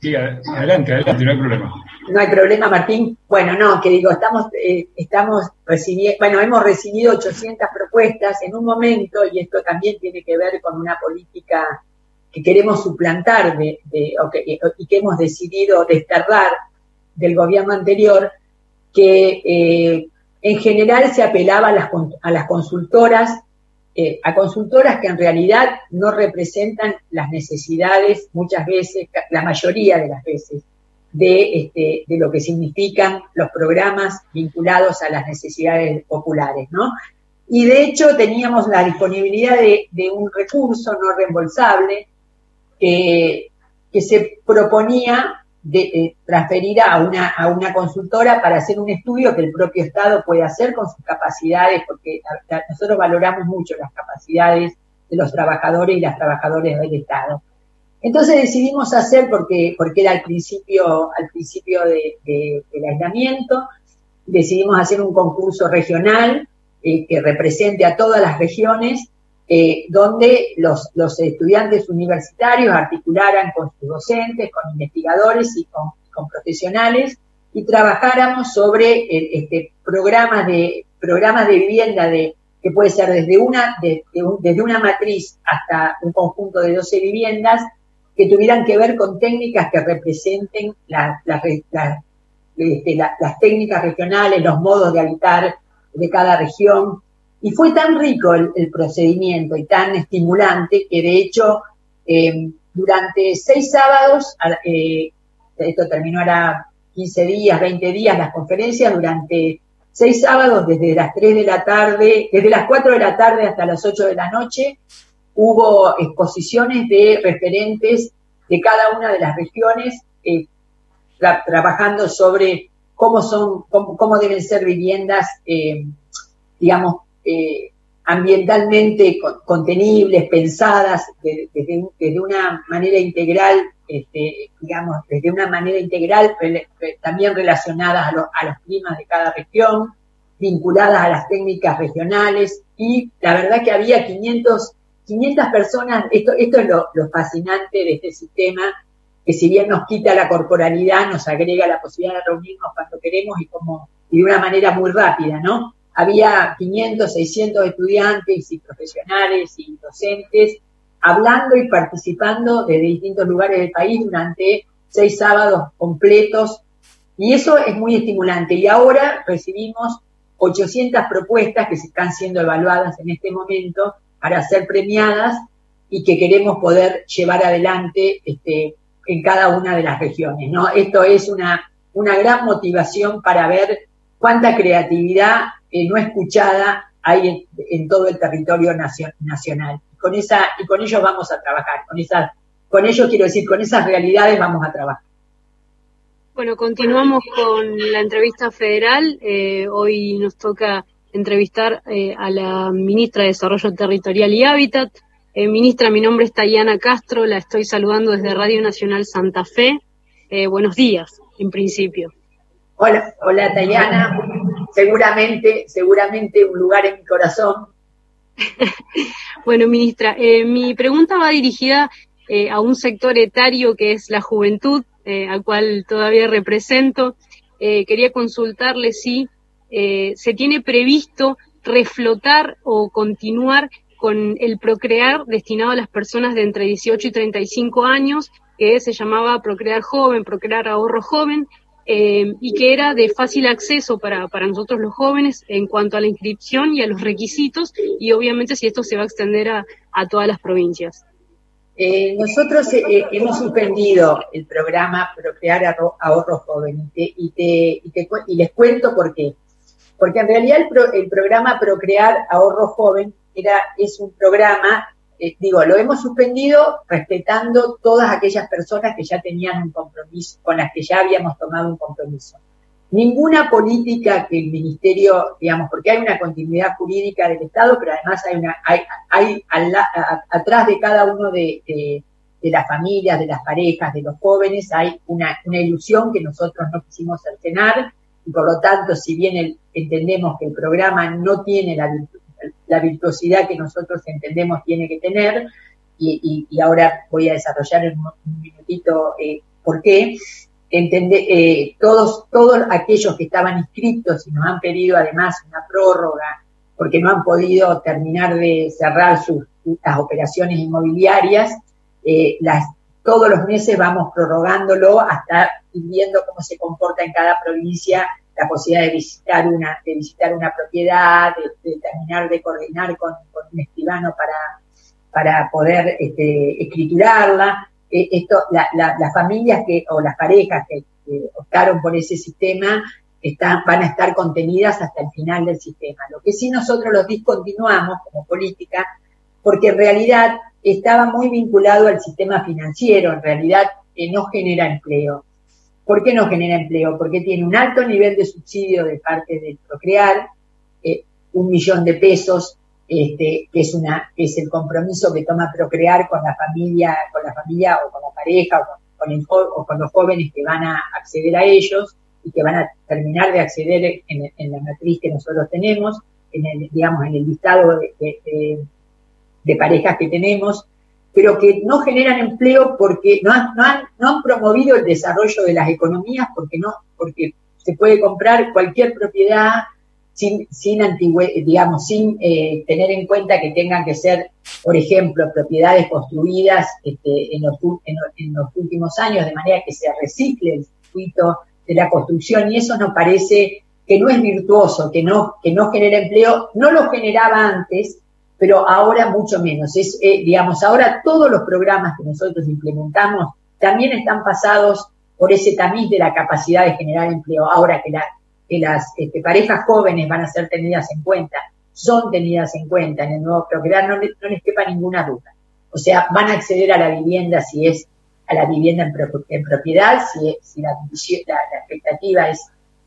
Sí, adelante, adelante, no hay problema. No hay problema, Martín. Bueno, no, que digo, estamos, eh, estamos recibiendo, bueno, hemos recibido 800 propuestas en un momento, y esto también tiene que ver con una política que queremos suplantar de, y que hemos decidido desterrar del gobierno anterior, que eh, en general se apelaba a las, a las consultoras eh, a consultoras que en realidad no representan las necesidades muchas veces, la mayoría de las veces, de, este, de lo que significan los programas vinculados a las necesidades populares, ¿no? Y de hecho teníamos la disponibilidad de, de un recurso no reembolsable que, que se proponía de, eh, transferir a una, a una consultora para hacer un estudio que el propio Estado puede hacer con sus capacidades, porque nosotros valoramos mucho las capacidades de los trabajadores y las trabajadoras del Estado. Entonces decidimos hacer, porque, porque era al principio, al principio de, de, del aislamiento, decidimos hacer un concurso regional eh, que represente a todas las regiones eh, donde los, estudiantes universitarios articularan con sus docentes, con investigadores y con, profesionales y trabajáramos sobre el, este, programas de programas de vivienda de que puede ser desde una de, de un, desde una matriz hasta un conjunto de 12 viviendas que tuvieran que ver con técnicas que representen este, las técnicas regionales, los modos de habitar de cada región, y fue tan rico el, procedimiento y tan estimulante que de hecho eh, durante seis sábados, eh, esto terminó ahora 15 días, 20 días las conferencias durante seis sábados desde las 3 de la tarde, desde las 4 de la tarde hasta las 8 de la noche. Hubo exposiciones de referentes de cada una de las regiones eh, trabajando sobre cómo son, cómo, deben ser viviendas, eh, digamos, eh, ambientalmente contenibles, pensadas desde, una manera integral, este, digamos, desde una manera integral, también relacionadas a, a, los climas de cada región, vinculadas a las técnicas regionales, y la verdad que había 500, 500 personas, esto, esto es lo, lo fascinante de este sistema, que si bien nos quita la corporalidad, nos agrega la posibilidad de reunirnos cuando queremos y como y de una manera muy rápida, ¿no? Había 500, 600 estudiantes y profesionales y docentes hablando y participando desde distintos lugares del país durante seis sábados completos y eso es muy estimulante. Y ahora recibimos 800 propuestas que se están siendo evaluadas en este momento para ser premiadas y que queremos poder llevar adelante este, en cada una de las regiones. ¿no? Esto es una, una gran motivación para ver cuánta creatividad eh, no escuchada hay en, todo el territorio nacional. Con esa, y con ellos vamos a trabajar, con esas, con ellos quiero decir, con esas realidades vamos a trabajar. Bueno, continuamos con la entrevista federal. Eh, hoy nos toca entrevistar eh, a la ministra de Desarrollo Territorial y Hábitat, eh, ministra, mi nombre es Tayana Castro, la estoy saludando desde Radio Nacional Santa Fe. Buenos días, en principio. Hola, hola Tayana. Seguramente, seguramente un lugar en mi corazón. bueno, ministra, eh, mi pregunta va dirigida a un sector etario que es la juventud, al cual todavía represento. quería consultarle si se tiene previsto reflotar o continuar con el Procrear destinado a las personas de entre 18 y 35 años, que se llamaba Procrear Joven, Procrear Ahorro Joven, eh, y que era de fácil acceso para, para nosotros los jóvenes en cuanto a la inscripción y a los requisitos, y obviamente si esto se va a extender a, a todas las provincias. Eh, nosotros eh, hemos suspendido el programa Procrear Ahorro Joven y, te, y, te, y, les cuento por qué. Porque en realidad el, el programa Procrear Ahorro Joven era, es un programa, eh, digo, lo hemos suspendido respetando todas aquellas personas que ya tenían un compromiso, con las que ya habíamos tomado un compromiso. Ninguna política que el ministerio, digamos, porque hay una continuidad jurídica del Estado, pero además hay una, hay, hay atrás de cada uno de, de, las familias, de las parejas, de los jóvenes, hay una, una ilusión que nosotros no quisimos cercenar, y por lo tanto, si bien entendemos que el programa no tiene la virtud la virtuosidad que nosotros entendemos tiene que tener, y, ahora voy a desarrollar en un, minutito eh, por qué, eh, todos, todos aquellos que estaban inscritos y nos han pedido además una prórroga porque no han podido terminar de cerrar sus, las operaciones inmobiliarias, eh, todos los meses vamos prorrogándolo hasta viendo cómo se comporta en cada provincia la posibilidad de visitar una, de visitar una propiedad, de, terminar de coordinar con, un escribano para, para poder este, escriturarla. Eh, esto, las familias que, o las parejas que, optaron por ese sistema están, van a estar contenidas hasta el final del sistema. Lo que sí nosotros los discontinuamos como política, porque en realidad estaba muy vinculado al sistema financiero, en realidad no genera empleo. ¿Por qué no genera empleo? Porque tiene un alto nivel de subsidio de parte del Procrear, eh, un millón de pesos, este, que es una, es el compromiso que toma Procrear con la familia, con la familia o con la pareja o con, los jóvenes que van a acceder a ellos y que van a terminar de acceder en, la matriz que nosotros tenemos, en el, digamos, en el listado de parejas que tenemos, pero que no generan empleo porque no han, no han, promovido el desarrollo de las economías, porque no, porque se puede comprar cualquier propiedad sin, sin digamos, sin eh, tener en cuenta que tengan que ser, por ejemplo, propiedades construidas este, en, los, en, los últimos años, de manera que se recicle el circuito de la construcción, y eso nos parece que no es virtuoso, que no, que no genera empleo, no lo generaba antes, pero ahora mucho menos. Es, eh, digamos, ahora todos los programas que nosotros implementamos también están pasados por ese tamiz de la capacidad de generar empleo. Ahora que, las este, parejas jóvenes van a ser tenidas en cuenta, son tenidas en cuenta en el nuevo programa, no, no les quepa ninguna duda. O sea, van a acceder a la vivienda si es a la vivienda en, propiedad, si, si la, la, expectativa es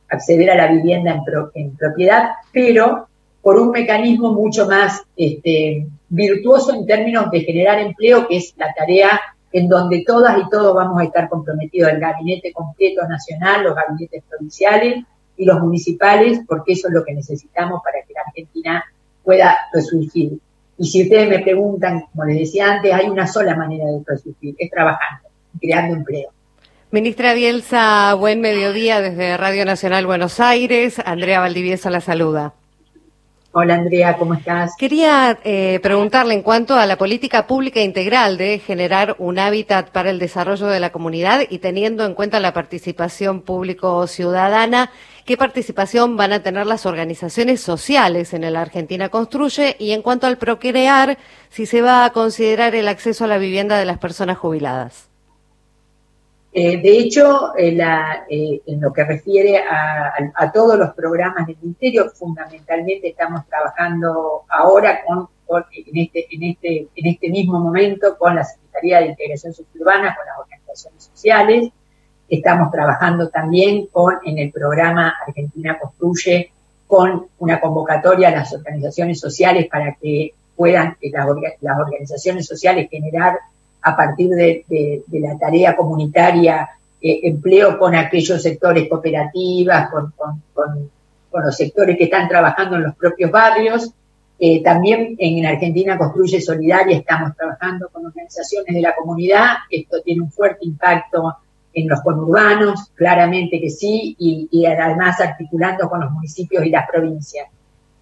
acceder a la vivienda en, propiedad, pero por un mecanismo mucho más este, virtuoso en términos de generar empleo, que es la tarea en donde todas y todos vamos a estar comprometidos, el gabinete completo nacional, los gabinetes provinciales y los municipales, porque eso es lo que necesitamos para que la Argentina pueda resurgir. Y si ustedes me preguntan, como les decía antes, hay una sola manera de resurgir, es trabajando creando empleo. Ministra Bielsa, buen mediodía desde Radio Nacional Buenos Aires. Andrea Valdivieso la saluda. Hola Andrea, ¿cómo estás? Quería eh, preguntarle en cuanto a la política pública integral de generar un hábitat para el desarrollo de la comunidad y teniendo en cuenta la participación público-ciudadana, ¿qué participación van a tener las organizaciones sociales en el Argentina Construye? Y en cuanto al procrear, si se va a considerar el acceso a la vivienda de las personas jubiladas. Eh, de hecho, eh, eh, en lo que refiere a, todos los programas del Ministerio, fundamentalmente estamos trabajando ahora con, en, este, en, este, en este mismo momento con la Secretaría de Integración Suburbana, con las organizaciones sociales. Estamos trabajando también con, en el programa Argentina Construye, con una convocatoria a las organizaciones sociales para que puedan las, las organizaciones sociales generar a partir de, la tarea comunitaria, eh, empleo con aquellos sectores cooperativas, con, los sectores que están trabajando en los propios barrios. Eh, también en Argentina Construye Solidaria estamos trabajando con organizaciones de la comunidad. Esto tiene un fuerte impacto en los conurbanos, claramente que sí, y además articulando con los municipios y las provincias.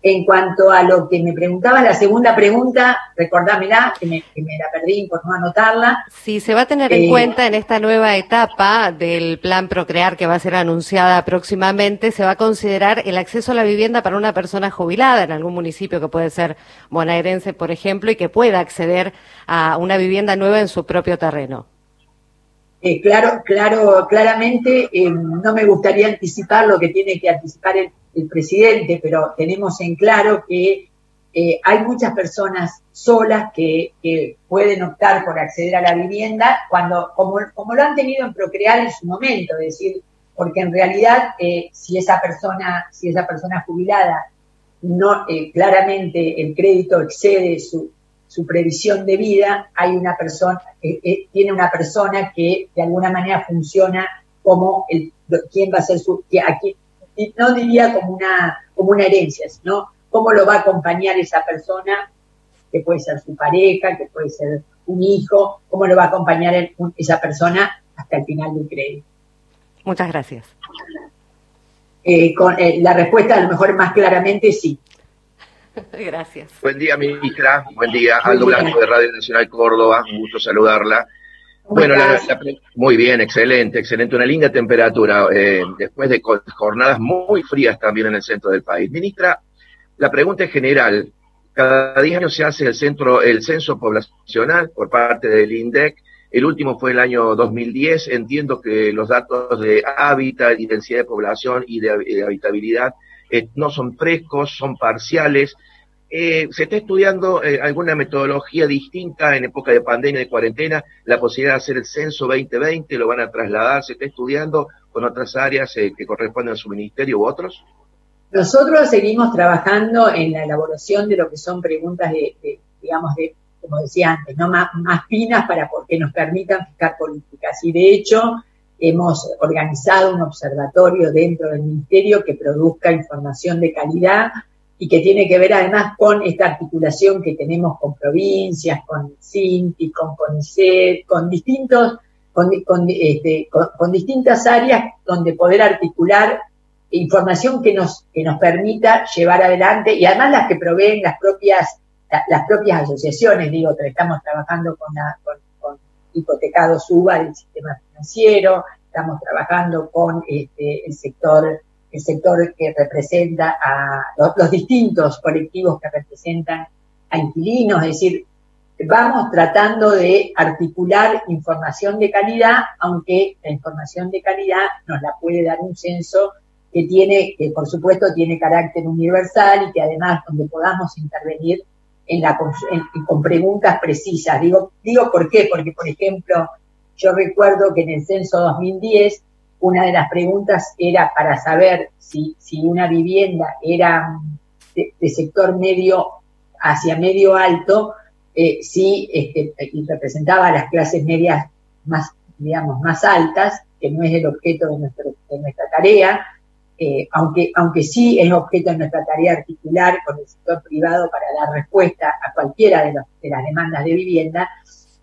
En cuanto a lo que me preguntaba, la segunda pregunta, recordámela, que me, que me la perdí por no anotarla. Sí, se va a tener en eh, cuenta en esta nueva etapa del plan Procrear que va a ser anunciada próximamente, se va a considerar el acceso a la vivienda para una persona jubilada en algún municipio que puede ser bonaerense, por ejemplo, y que pueda acceder a una vivienda nueva en su propio terreno. Eh, claro, claro, claramente eh, no me gustaría anticipar lo que tiene que anticipar el presidente, pero tenemos en claro que eh, hay muchas personas solas que, pueden optar por acceder a la vivienda cuando, como, como, lo han tenido en Procrear en su momento, es decir, porque en realidad si esa persona, si esa persona jubilada no claramente el crédito excede su, su previsión de vida, hay una persona, tiene una persona que de alguna manera funciona como el, quién va a ser su, a no diría como una, como una herencia, sino cómo lo va a acompañar esa persona, que puede ser su pareja, que puede ser un hijo, cómo lo va a acompañar esa persona hasta el final del crédito. Muchas gracias. Eh, con, eh, la respuesta a lo mejor más claramente sí. Gracias. Buen día, ministra. Buen día. Aldo Blanco de Radio Nacional Córdoba. Un gusto saludarla. Bueno, muy bien, excelente, excelente. Una linda temperatura eh, después de jornadas muy frías también en el centro del país. Ministra, la pregunta es general. Cada 10 años se hace el, centro, el censo poblacional por parte del INDEC. El último fue el año 2010. Entiendo que los datos de hábitat, de densidad de población y de, habitabilidad eh, no son frescos, son parciales. Eh, ¿Se está estudiando eh, alguna metodología distinta en época de pandemia, de cuarentena? ¿La posibilidad de hacer el censo 2020? ¿Lo van a trasladar? ¿Se está estudiando con otras áreas que corresponden a su ministerio u otros? Nosotros seguimos trabajando en la elaboración de lo que son preguntas de, digamos, de, como decía antes, ¿no? más, más finas para que nos permitan fijar políticas. Y de hecho, hemos organizado un observatorio dentro del ministerio que produzca información de calidad y que tiene que ver además con esta articulación que tenemos con provincias, con CINTI, con CONICET, con distintos, este, con, distintas áreas donde poder articular información que nos, que nos permita llevar adelante y además las que proveen las propias, las propias asociaciones, digo, estamos trabajando con, la, con, con hipotecado suba del sistema financiero, estamos trabajando con este, el sector el sector que representa a los, distintos colectivos que representan a inquilinos, es decir, vamos tratando de articular información de calidad, aunque la información de calidad nos la puede dar un censo que tiene, que por supuesto tiene carácter universal y que además donde podamos intervenir en la, con preguntas precisas. Digo, digo por qué, porque por ejemplo, yo recuerdo que en el censo 2010 una de las preguntas era para saber si, si una vivienda era de, sector medio hacia medio alto, eh, si este, representaba las clases medias más, digamos, más altas, que no es el objeto de nuestra tarea, eh, aunque, aunque sí es objeto de nuestra tarea articular con el sector privado para dar respuesta a cualquiera de, las demandas de vivienda,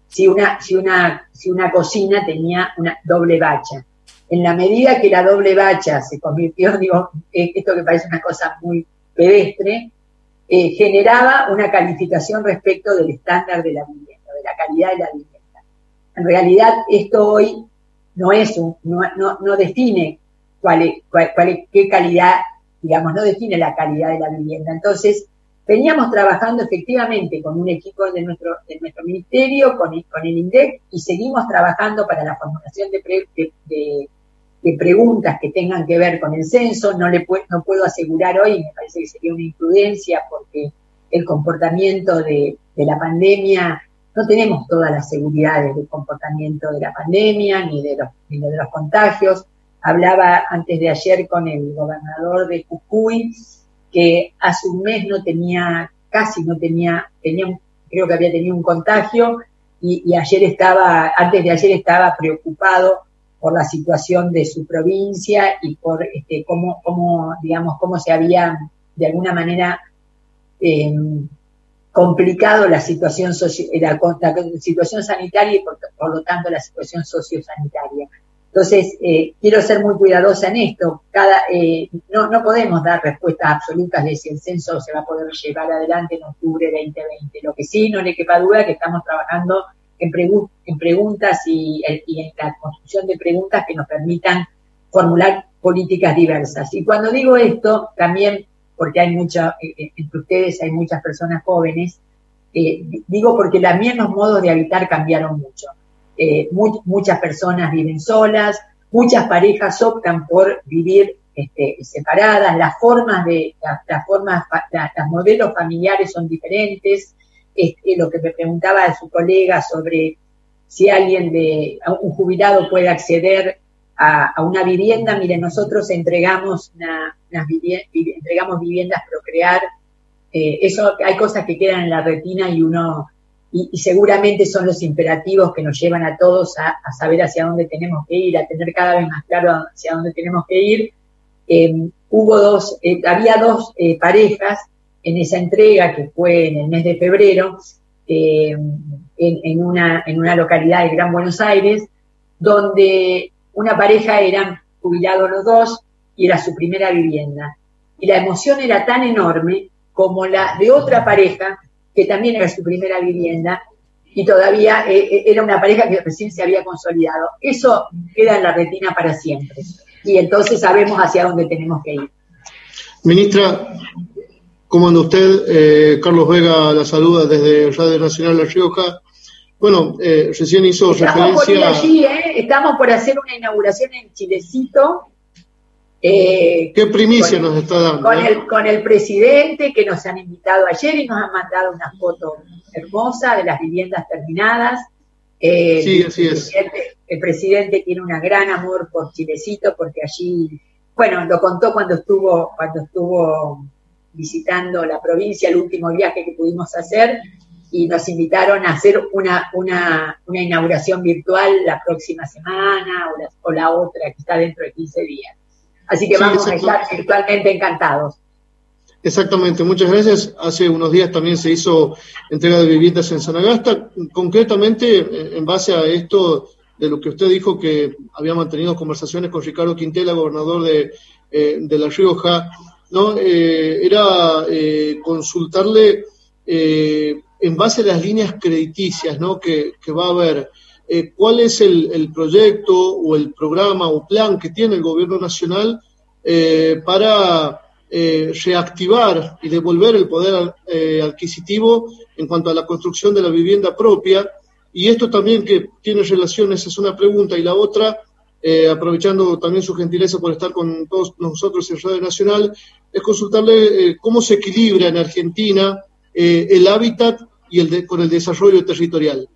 si una, si, una, si una cocina tenía una doble bacha. En la medida que la doble bacha se convirtió, digo, esto que parece una cosa muy pedestre, eh, generaba una calificación respecto del estándar de la vivienda, de la calidad de la vivienda. En realidad, esto hoy no es un, no, no, no define cuál es, cuál, es, qué calidad, digamos, no define la calidad de la vivienda. Entonces, veníamos trabajando efectivamente con un equipo de nuestro, de nuestro ministerio, con, con el INDEC, y seguimos trabajando para la formulación de, de de preguntas que tengan que ver con el censo. No, le no puedo asegurar hoy, me parece que sería una imprudencia porque el comportamiento de, la pandemia, no tenemos todas las seguridades del comportamiento de la pandemia ni de los, ni de los contagios. Hablaba antes de ayer con el gobernador de Jujuy que hace un mes no tenía, casi no tenía, tenía creo que había tenido un contagio y, ayer estaba, antes de ayer estaba preocupado por la situación de su provincia y por este, cómo, cómo, digamos, cómo se había de alguna manera eh, complicado la situación, la, situación sanitaria y por, lo tanto la situación sociosanitaria. Entonces, eh, quiero ser muy cuidadosa en esto. Cada, eh, no, no podemos dar respuestas absolutas de si el censo se va a poder llevar adelante en octubre de 2020. Lo que sí, no le quepa duda que estamos trabajando en, en preguntas y, en la construcción de preguntas que nos permitan formular políticas diversas. Y cuando digo esto, también, porque hay mucha, eh, eh, entre ustedes hay muchas personas jóvenes, eh, digo porque también los modos de habitar cambiaron mucho. Muchas personas viven solas, muchas parejas optan por vivir este, separadas, las formas de, las, formas, los modelos familiares son diferentes, este, lo que me preguntaba su colega sobre si alguien de un jubilado puede acceder a, una vivienda. Mire, nosotros entregamos entregamos viviendas Procrear. Eh, eso hay cosas que quedan en la retina y uno y, seguramente son los imperativos que nos llevan a todos a, saber hacia dónde tenemos que ir, a tener cada vez más claro hacia dónde tenemos que ir. Eh, hubo dos, eh, había dos parejas en esa entrega que fue en el mes de febrero, eh, en, una, en una localidad de Gran Buenos Aires, donde una pareja eran jubilados los dos y era su primera vivienda. Y la emoción era tan enorme como la de otra pareja, que también era su primera vivienda, y todavía eh, eh, era una pareja que recién se había consolidado. Eso queda en la retina para siempre. Y entonces sabemos hacia dónde tenemos que ir. Ministra, ¿Cómo anda usted? Eh, Carlos Vega la saluda desde Radio Nacional La Rioja. Bueno, eh, recién hizo Estamos Por allí, ¿eh? Estamos por hacer una inauguración en Chilecito. Eh, ¿Qué primicia nos está dando? Con el, con el presidente que nos han invitado ayer y nos han mandado una foto hermosa de las viviendas terminadas. sí, así es. El presidente tiene un gran amor por Chilecito porque allí, bueno, lo contó cuando estuvo, cuando estuvo visitando la provincia, el último viaje que pudimos hacer, y nos invitaron a hacer una, una, una inauguración virtual la próxima semana o la, otra que está dentro de 15 días. Así que vamos a estar virtualmente encantados. Exactamente, muchas gracias. Hace unos días también se hizo entrega de viviendas en Sanagasta. Concretamente, en base a esto de lo que usted dijo, que había mantenido conversaciones con Ricardo Quintela, gobernador de, eh, de La Rioja, ¿no? Eh, era eh, consultarle eh, en base a las líneas crediticias ¿no? que, va a haber, cuál es el, proyecto o el programa o plan que tiene el gobierno nacional para eh, reactivar y devolver el poder eh, adquisitivo en cuanto a la construcción de la vivienda propia. Y esto también que tiene relaciones, es una pregunta, y la otra, eh, aprovechando también su gentileza por estar con todos nosotros en Radio Nacional, es consultarle cómo se equilibra en Argentina el hábitat y el con el desarrollo territorial.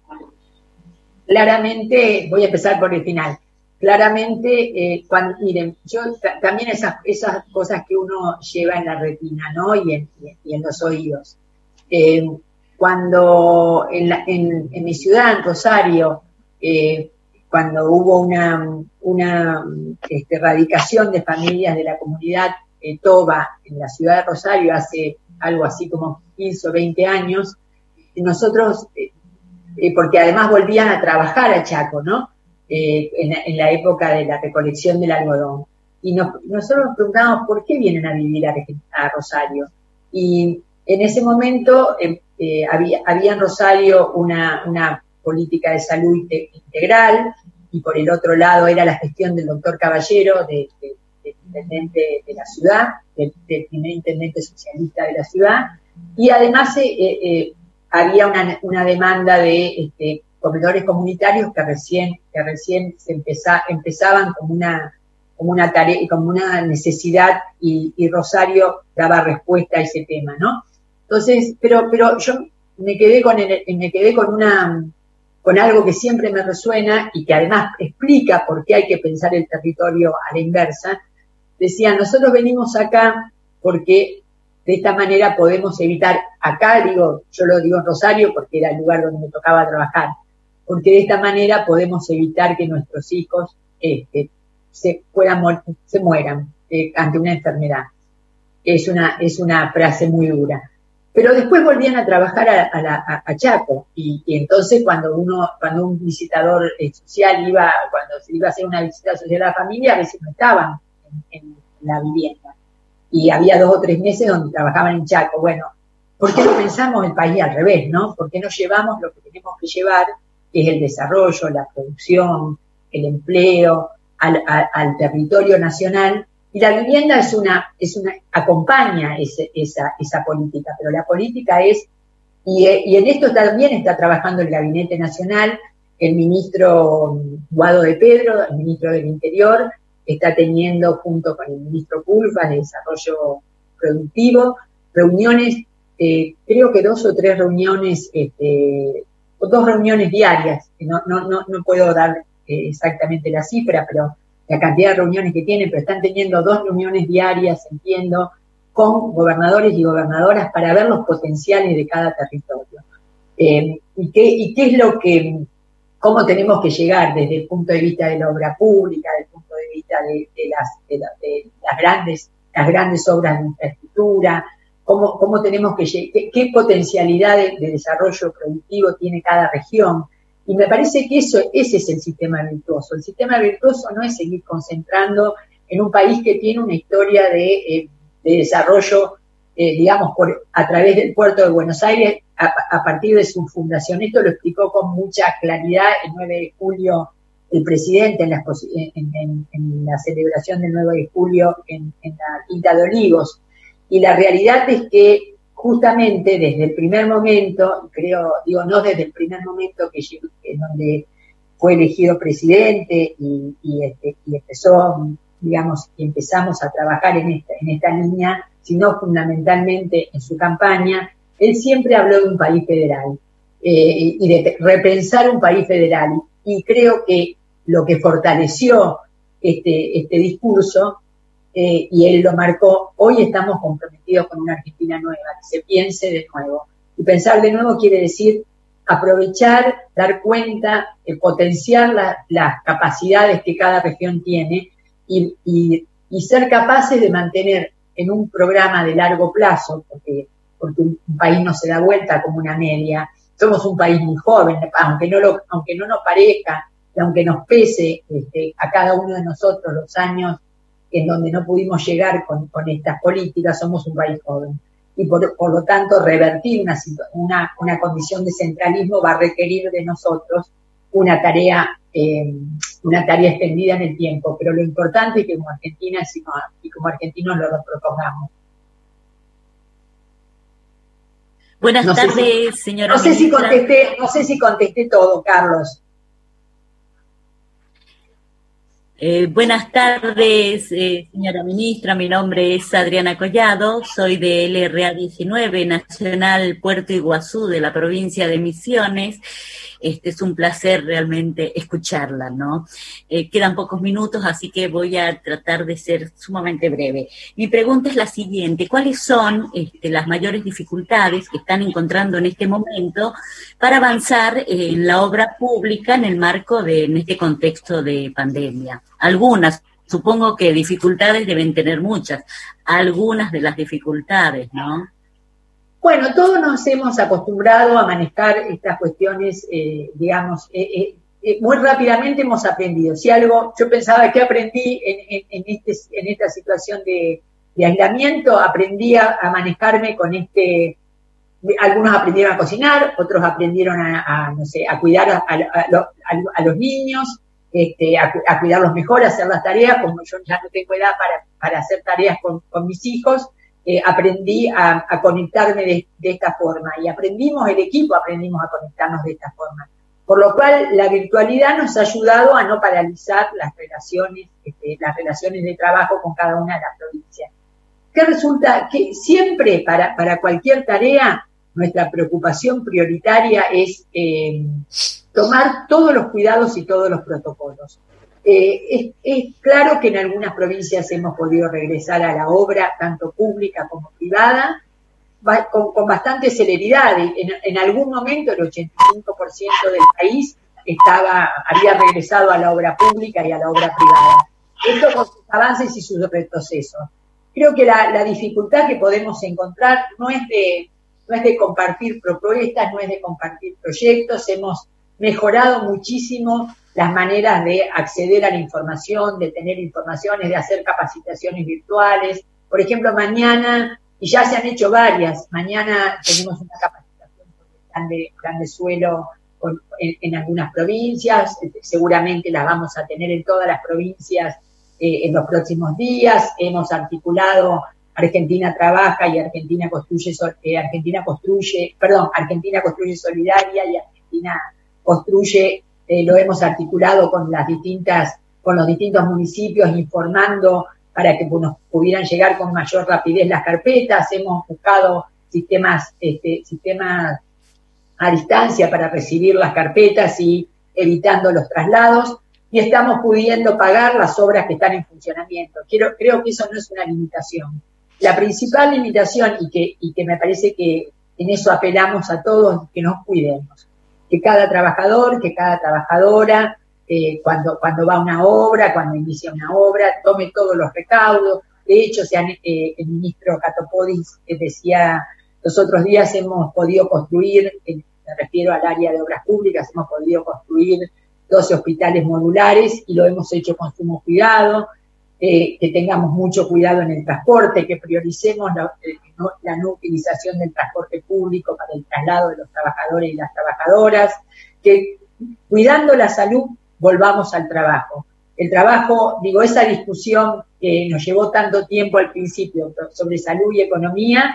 Claramente, voy a empezar por el final claramente, eh, miren, yo también esas, cosas que uno lleva en la retina, ¿no? Y en, los oídos. Eh, cuando en, mi ciudad, en Rosario, eh, cuando hubo una, una este, erradicación de familias de la comunidad Toba en la ciudad de Rosario hace algo así como 15 o 20 años, nosotros, porque además volvían a trabajar a Chaco, ¿no? Eh, en, la época de la recolección del algodón. Y nosotros nos preguntábamos por qué vienen a vivir a, Rosario. Y en ese momento eh, eh, había, había, en Rosario una, una política de salud integral y por el otro lado era la gestión del doctor Caballero, de, intendente de la ciudad, del, primer intendente socialista de la ciudad, y además había una, una, demanda de este, comedores comunitarios que recién, que recién se empezaban como una, como una tarea, como una necesidad y, Rosario daba respuesta a ese tema, ¿no? Entonces, pero, pero yo me quedé con me quedé con una, con algo que siempre me resuena y que además explica por qué hay que pensar el territorio a la inversa. Decía, nosotros venimos acá porque de esta manera podemos evitar, acá digo, yo lo digo en Rosario porque era el lugar donde me tocaba trabajar, porque de esta manera podemos evitar que nuestros hijos este, se, se mueran eh, ante una enfermedad. Es una, es una frase muy dura. Pero después volvían a trabajar a, Chaco y, entonces cuando uno, cuando un visitador eh, social iba, cuando se iba a hacer una visita social a la familia, a veces no estaban en, la vivienda. Y había dos o tres meses donde trabajaban en Chaco. Bueno, ¿por qué no pensamos el país al revés, no? ¿Por qué no llevamos lo que tenemos que llevar que es el desarrollo, la producción, el empleo, al, territorio nacional. Y la vivienda es una, es una, acompaña esa, esa política, pero la política es, y, en esto también está trabajando el Gabinete Nacional, el ministro Guado de Pedro, el ministro del Interior, está teniendo junto con el ministro Pulfa de Desarrollo Productivo reuniones, eh, creo que dos o tres reuniones este, dos reuniones diarias, no, no, no, no puedo dar eh, exactamente la cifra, pero la cantidad de reuniones que tienen, pero están teniendo dos reuniones diarias, entiendo, con gobernadores y gobernadoras para ver los potenciales de cada territorio. Eh, y, qué, y qué es lo que, cómo tenemos que llegar desde el punto de vista de la obra pública, desde de vista de, las, de las, grandes, las grandes obras de infraestructura, cómo, cómo tenemos que qué, qué potencialidad de, desarrollo productivo tiene cada región. Y me parece que eso, ese es el sistema virtuoso. El sistema virtuoso no es seguir concentrando en un país que tiene una historia de, eh, desarrollo, eh, digamos, por, a través del puerto de Buenos Aires a, partir de su fundación. Esto lo explicó con mucha claridad el 9 de julio el presidente en la, en, la celebración del 9 de julio en, en la Quinta de Olivos. Y la realidad es que justamente desde el primer momento, creo, digo, no desde el primer momento que, en donde fue elegido presidente y, este, empezó, digamos, y empezamos a trabajar en esta, en línea, sino fundamentalmente en su campaña, él siempre habló de un país federal eh, y de repensar un país federal. Y creo que lo que fortaleció este, este discurso eh, y él lo marcó, hoy estamos comprometidos con una Argentina nueva, que se piense de nuevo. Y pensar de nuevo quiere decir aprovechar, dar cuenta, eh, potenciar las capacidades que cada región tiene y, y, ser capaces de mantener en un programa de largo plazo, porque, porque un, país no se da vuelta como una media, somos un país muy joven, aunque no, lo, aunque no nos parezca que aunque nos pese este, a cada uno de nosotros los años en donde no pudimos llegar con, estas políticas, somos un país joven. Y por, lo tanto, revertir una, una, una, condición de centralismo va a requerir de nosotros una tarea, eh, una tarea extendida en el tiempo. Pero lo importante es que como Argentina y como argentinos lo, propongamos. Buenas tardes, señora. No sé, si contesté, no sé si contesté todo, Carlos. Eh, buenas tardes, eh, señora ministra. Mi nombre es Adriana Collado. Soy de LRA 19, Nacional Puerto Iguazú, de la provincia de Misiones. Este es un placer realmente escucharla, ¿no? Eh, quedan pocos minutos, así que voy a tratar de ser sumamente breve. Mi pregunta es la siguiente: ¿Cuáles son este, las mayores dificultades que están encontrando en este momento para avanzar en la obra pública en el marco de en este contexto de pandemia? Algunas, supongo que dificultades deben tener muchas, algunas de las dificultades, ¿no? Bueno, todos nos hemos acostumbrado a manejar estas cuestiones, eh, digamos, eh, eh, eh, muy rápidamente hemos aprendido. Si algo, yo pensaba que aprendí en, este- esta situación de, aislamiento, aprendí a, manejarme con este, algunos aprendieron a cocinar, otros aprendieron a, no sé, a cuidar a, a- a lo- a- a los niños, este, a, cu- a cuidarlos mejor, a hacer las tareas, como yo ya no tengo edad para, hacer tareas con mis hijos, eh, aprendí a, conectarme de, de esta forma y aprendimos, el equipo aprendimos a conectarnos de esta forma. Por lo cual la virtualidad nos ha ayudado a no paralizar las relaciones, este, las relaciones de trabajo con cada una de las provincias. ¿Qué resulta? Que siempre para, para cualquier tarea nuestra preocupación prioritaria es eh, tomar todos los cuidados y todos los protocolos. Eh, es, es claro que en algunas provincias hemos podido regresar a la obra, tanto pública como privada, ba- con, con bastante celeridad. En, en algún momento el 85% del país estaba, había regresado a la obra pública y a la obra privada. Esto con sus avances y sus retrocesos. Creo que la, la dificultad que podemos encontrar no es de, no es de compartir propuestas, no es de compartir proyectos. Hemos mejorado muchísimo las maneras de acceder a la información, de tener informaciones, de hacer capacitaciones virtuales. Por ejemplo, mañana, y ya se han hecho varias, mañana tenemos una capacitación plan de, plan de suelo en, algunas provincias, este, seguramente las vamos a tener en todas las provincias eh, en los próximos días. Hemos articulado Argentina trabaja y Argentina construye, eh, Argentina construye, perdón, Argentina construye solidaria y Argentina construye, eh, lo hemos articulado con las distintas, con los distintos municipios, informando para que nos pudieran llegar con mayor rapidez las carpetas. Hemos buscado sistemas, este, sistemas a distancia para recibir las carpetas y evitando los traslados y estamos pudiendo pagar las obras que están en funcionamiento. Quiero, creo que eso no es una limitación. La principal limitación y que, y que me parece que en eso apelamos a todos, que nos cuidemos. Que cada trabajador, que cada trabajadora, eh, cuando, cuando va a una obra, cuando inicia una obra, tome todos los recaudos. De hecho, se han, eh, el ministro Catopodis eh, decía, los otros días hemos podido construir, me refiero al área de obras públicas, hemos podido construir 12 hospitales modulares y lo hemos hecho con sumo cuidado, eh, que tengamos mucho cuidado en el transporte, que prioricemos la, eh, la no utilización del transporte público para el traslado de los trabajadores y las trabajadoras, que cuidando la salud volvamos al trabajo. El trabajo, digo, esa discusión que nos llevó tanto tiempo al principio sobre salud y economía,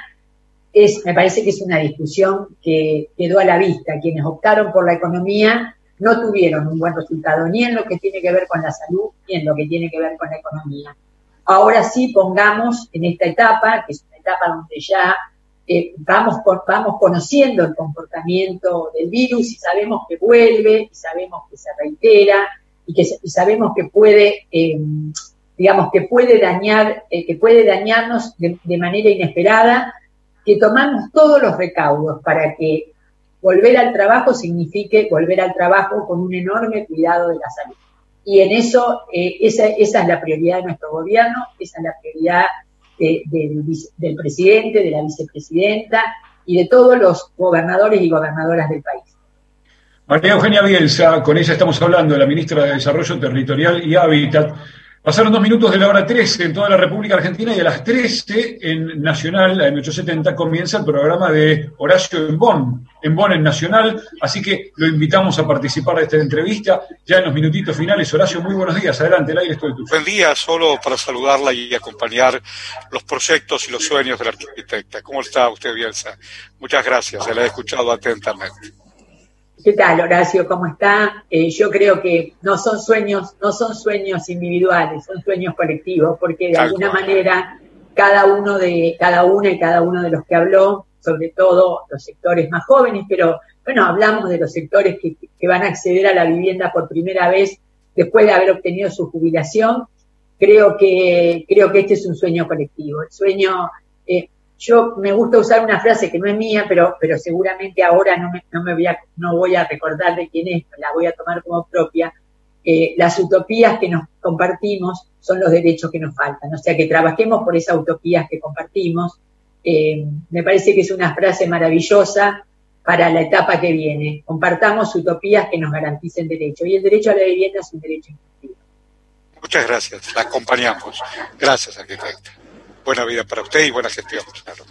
es, me parece que es una discusión que quedó a la vista. Quienes optaron por la economía no tuvieron un buen resultado, ni en lo que tiene que ver con la salud, ni en lo que tiene que ver con la economía. Ahora sí pongamos en esta etapa, que es una etapa donde ya eh, vamos, vamos conociendo el comportamiento del virus y sabemos que vuelve, y sabemos que se reitera, y que sabemos que puede, eh, digamos, que puede dañar, eh, que puede dañarnos de manera inesperada, que tomamos todos los recaudos para que volver al trabajo signifique volver al trabajo con un enorme cuidado de la salud. Y en eso, eh, esa, esa es la prioridad de nuestro gobierno, esa es la prioridad de- del, del presidente, de la vicepresidenta y de todos los gobernadores y gobernadoras del país. María Eugenia Bielsa, con ella estamos hablando, la ministra de Desarrollo Territorial y Hábitat. Pasaron dos minutos de la hora 13 en toda la República Argentina y a las 13 en Nacional, la M870, comienza el programa de Horacio en Bonn, en Bonn en Nacional, así que lo invitamos a participar de esta entrevista ya en los minutitos finales. Horacio, muy buenos días, adelante, el aire estoy tuyo. Buen día, solo para saludarla y acompañar los proyectos y los sueños de la arquitecta. ¿Cómo está usted, Bielsa? Muchas gracias, se la he escuchado atentamente. ¿Qué tal, Horacio? ¿Cómo está? Eh, yo creo que no son sueños, no son sueños individuales, son sueños colectivos, porque de alguna manera cada uno de, cada una y cada uno de los que habló, sobre todo los sectores más jóvenes, pero bueno, hablamos de los sectores que, que van a acceder a la vivienda por primera vez después de haber obtenido su jubilación. Creo que, creo que este es un sueño colectivo. El sueño, yo me gusta usar una frase que no es mía, pero, pero seguramente ahora no me, no me voy, a, no voy a recordar de quién es, la voy a tomar como propia. Eh, las utopías que nos compartimos son los derechos que nos faltan. O sea, que trabajemos por esas utopías que compartimos. Eh, me parece que es una frase maravillosa para la etapa que viene. Compartamos utopías que nos garanticen derechos. Y el derecho a la vivienda es un derecho inclusivo. Muchas gracias, la acompañamos. Gracias, arquitecta buena vida para usted y buena gestión, claro.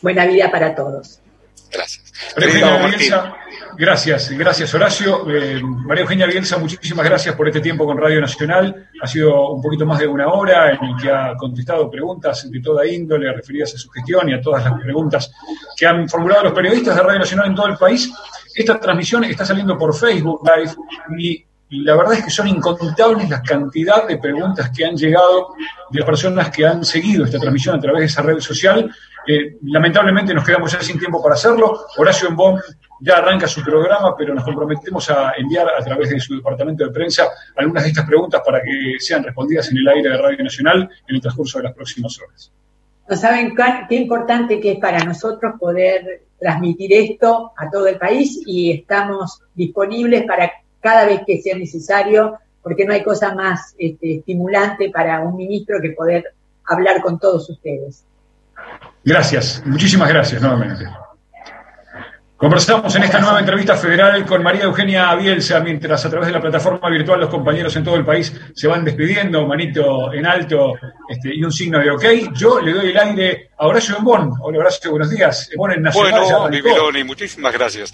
Buena vida para todos. Gracias. Bielsa, gracias, gracias Horacio. Eh, María Eugenia Bielsa, muchísimas gracias por este tiempo con Radio Nacional. Ha sido un poquito más de una hora en el que ha contestado preguntas de toda índole referidas a su gestión y a todas las preguntas que han formulado los periodistas de Radio Nacional en todo el país. Esta transmisión está saliendo por Facebook Live y la verdad es que son incontables la cantidad de preguntas que han llegado de personas que han seguido esta transmisión a través de esa red social. Eh, lamentablemente nos quedamos ya sin tiempo para hacerlo. Horacio Embón ya arranca su programa, pero nos comprometemos a enviar a través de su departamento de prensa algunas de estas preguntas para que sean respondidas en el aire de Radio Nacional en el transcurso de las próximas horas. No saben qué importante que es para nosotros poder transmitir esto a todo el país y estamos disponibles para cada vez que sea necesario, porque no hay cosa más este, estimulante para un ministro que poder hablar con todos ustedes. Gracias, muchísimas gracias nuevamente. Conversamos en esta nueva entrevista federal con María Eugenia Bielsa, mientras a través de la plataforma virtual los compañeros en todo el país se van despidiendo, manito en alto este, y un signo de ok. Yo le doy el aire a Horacio Embón. Hola Horacio, buenos días. Embón en Nacional. Bueno, muchísimas gracias.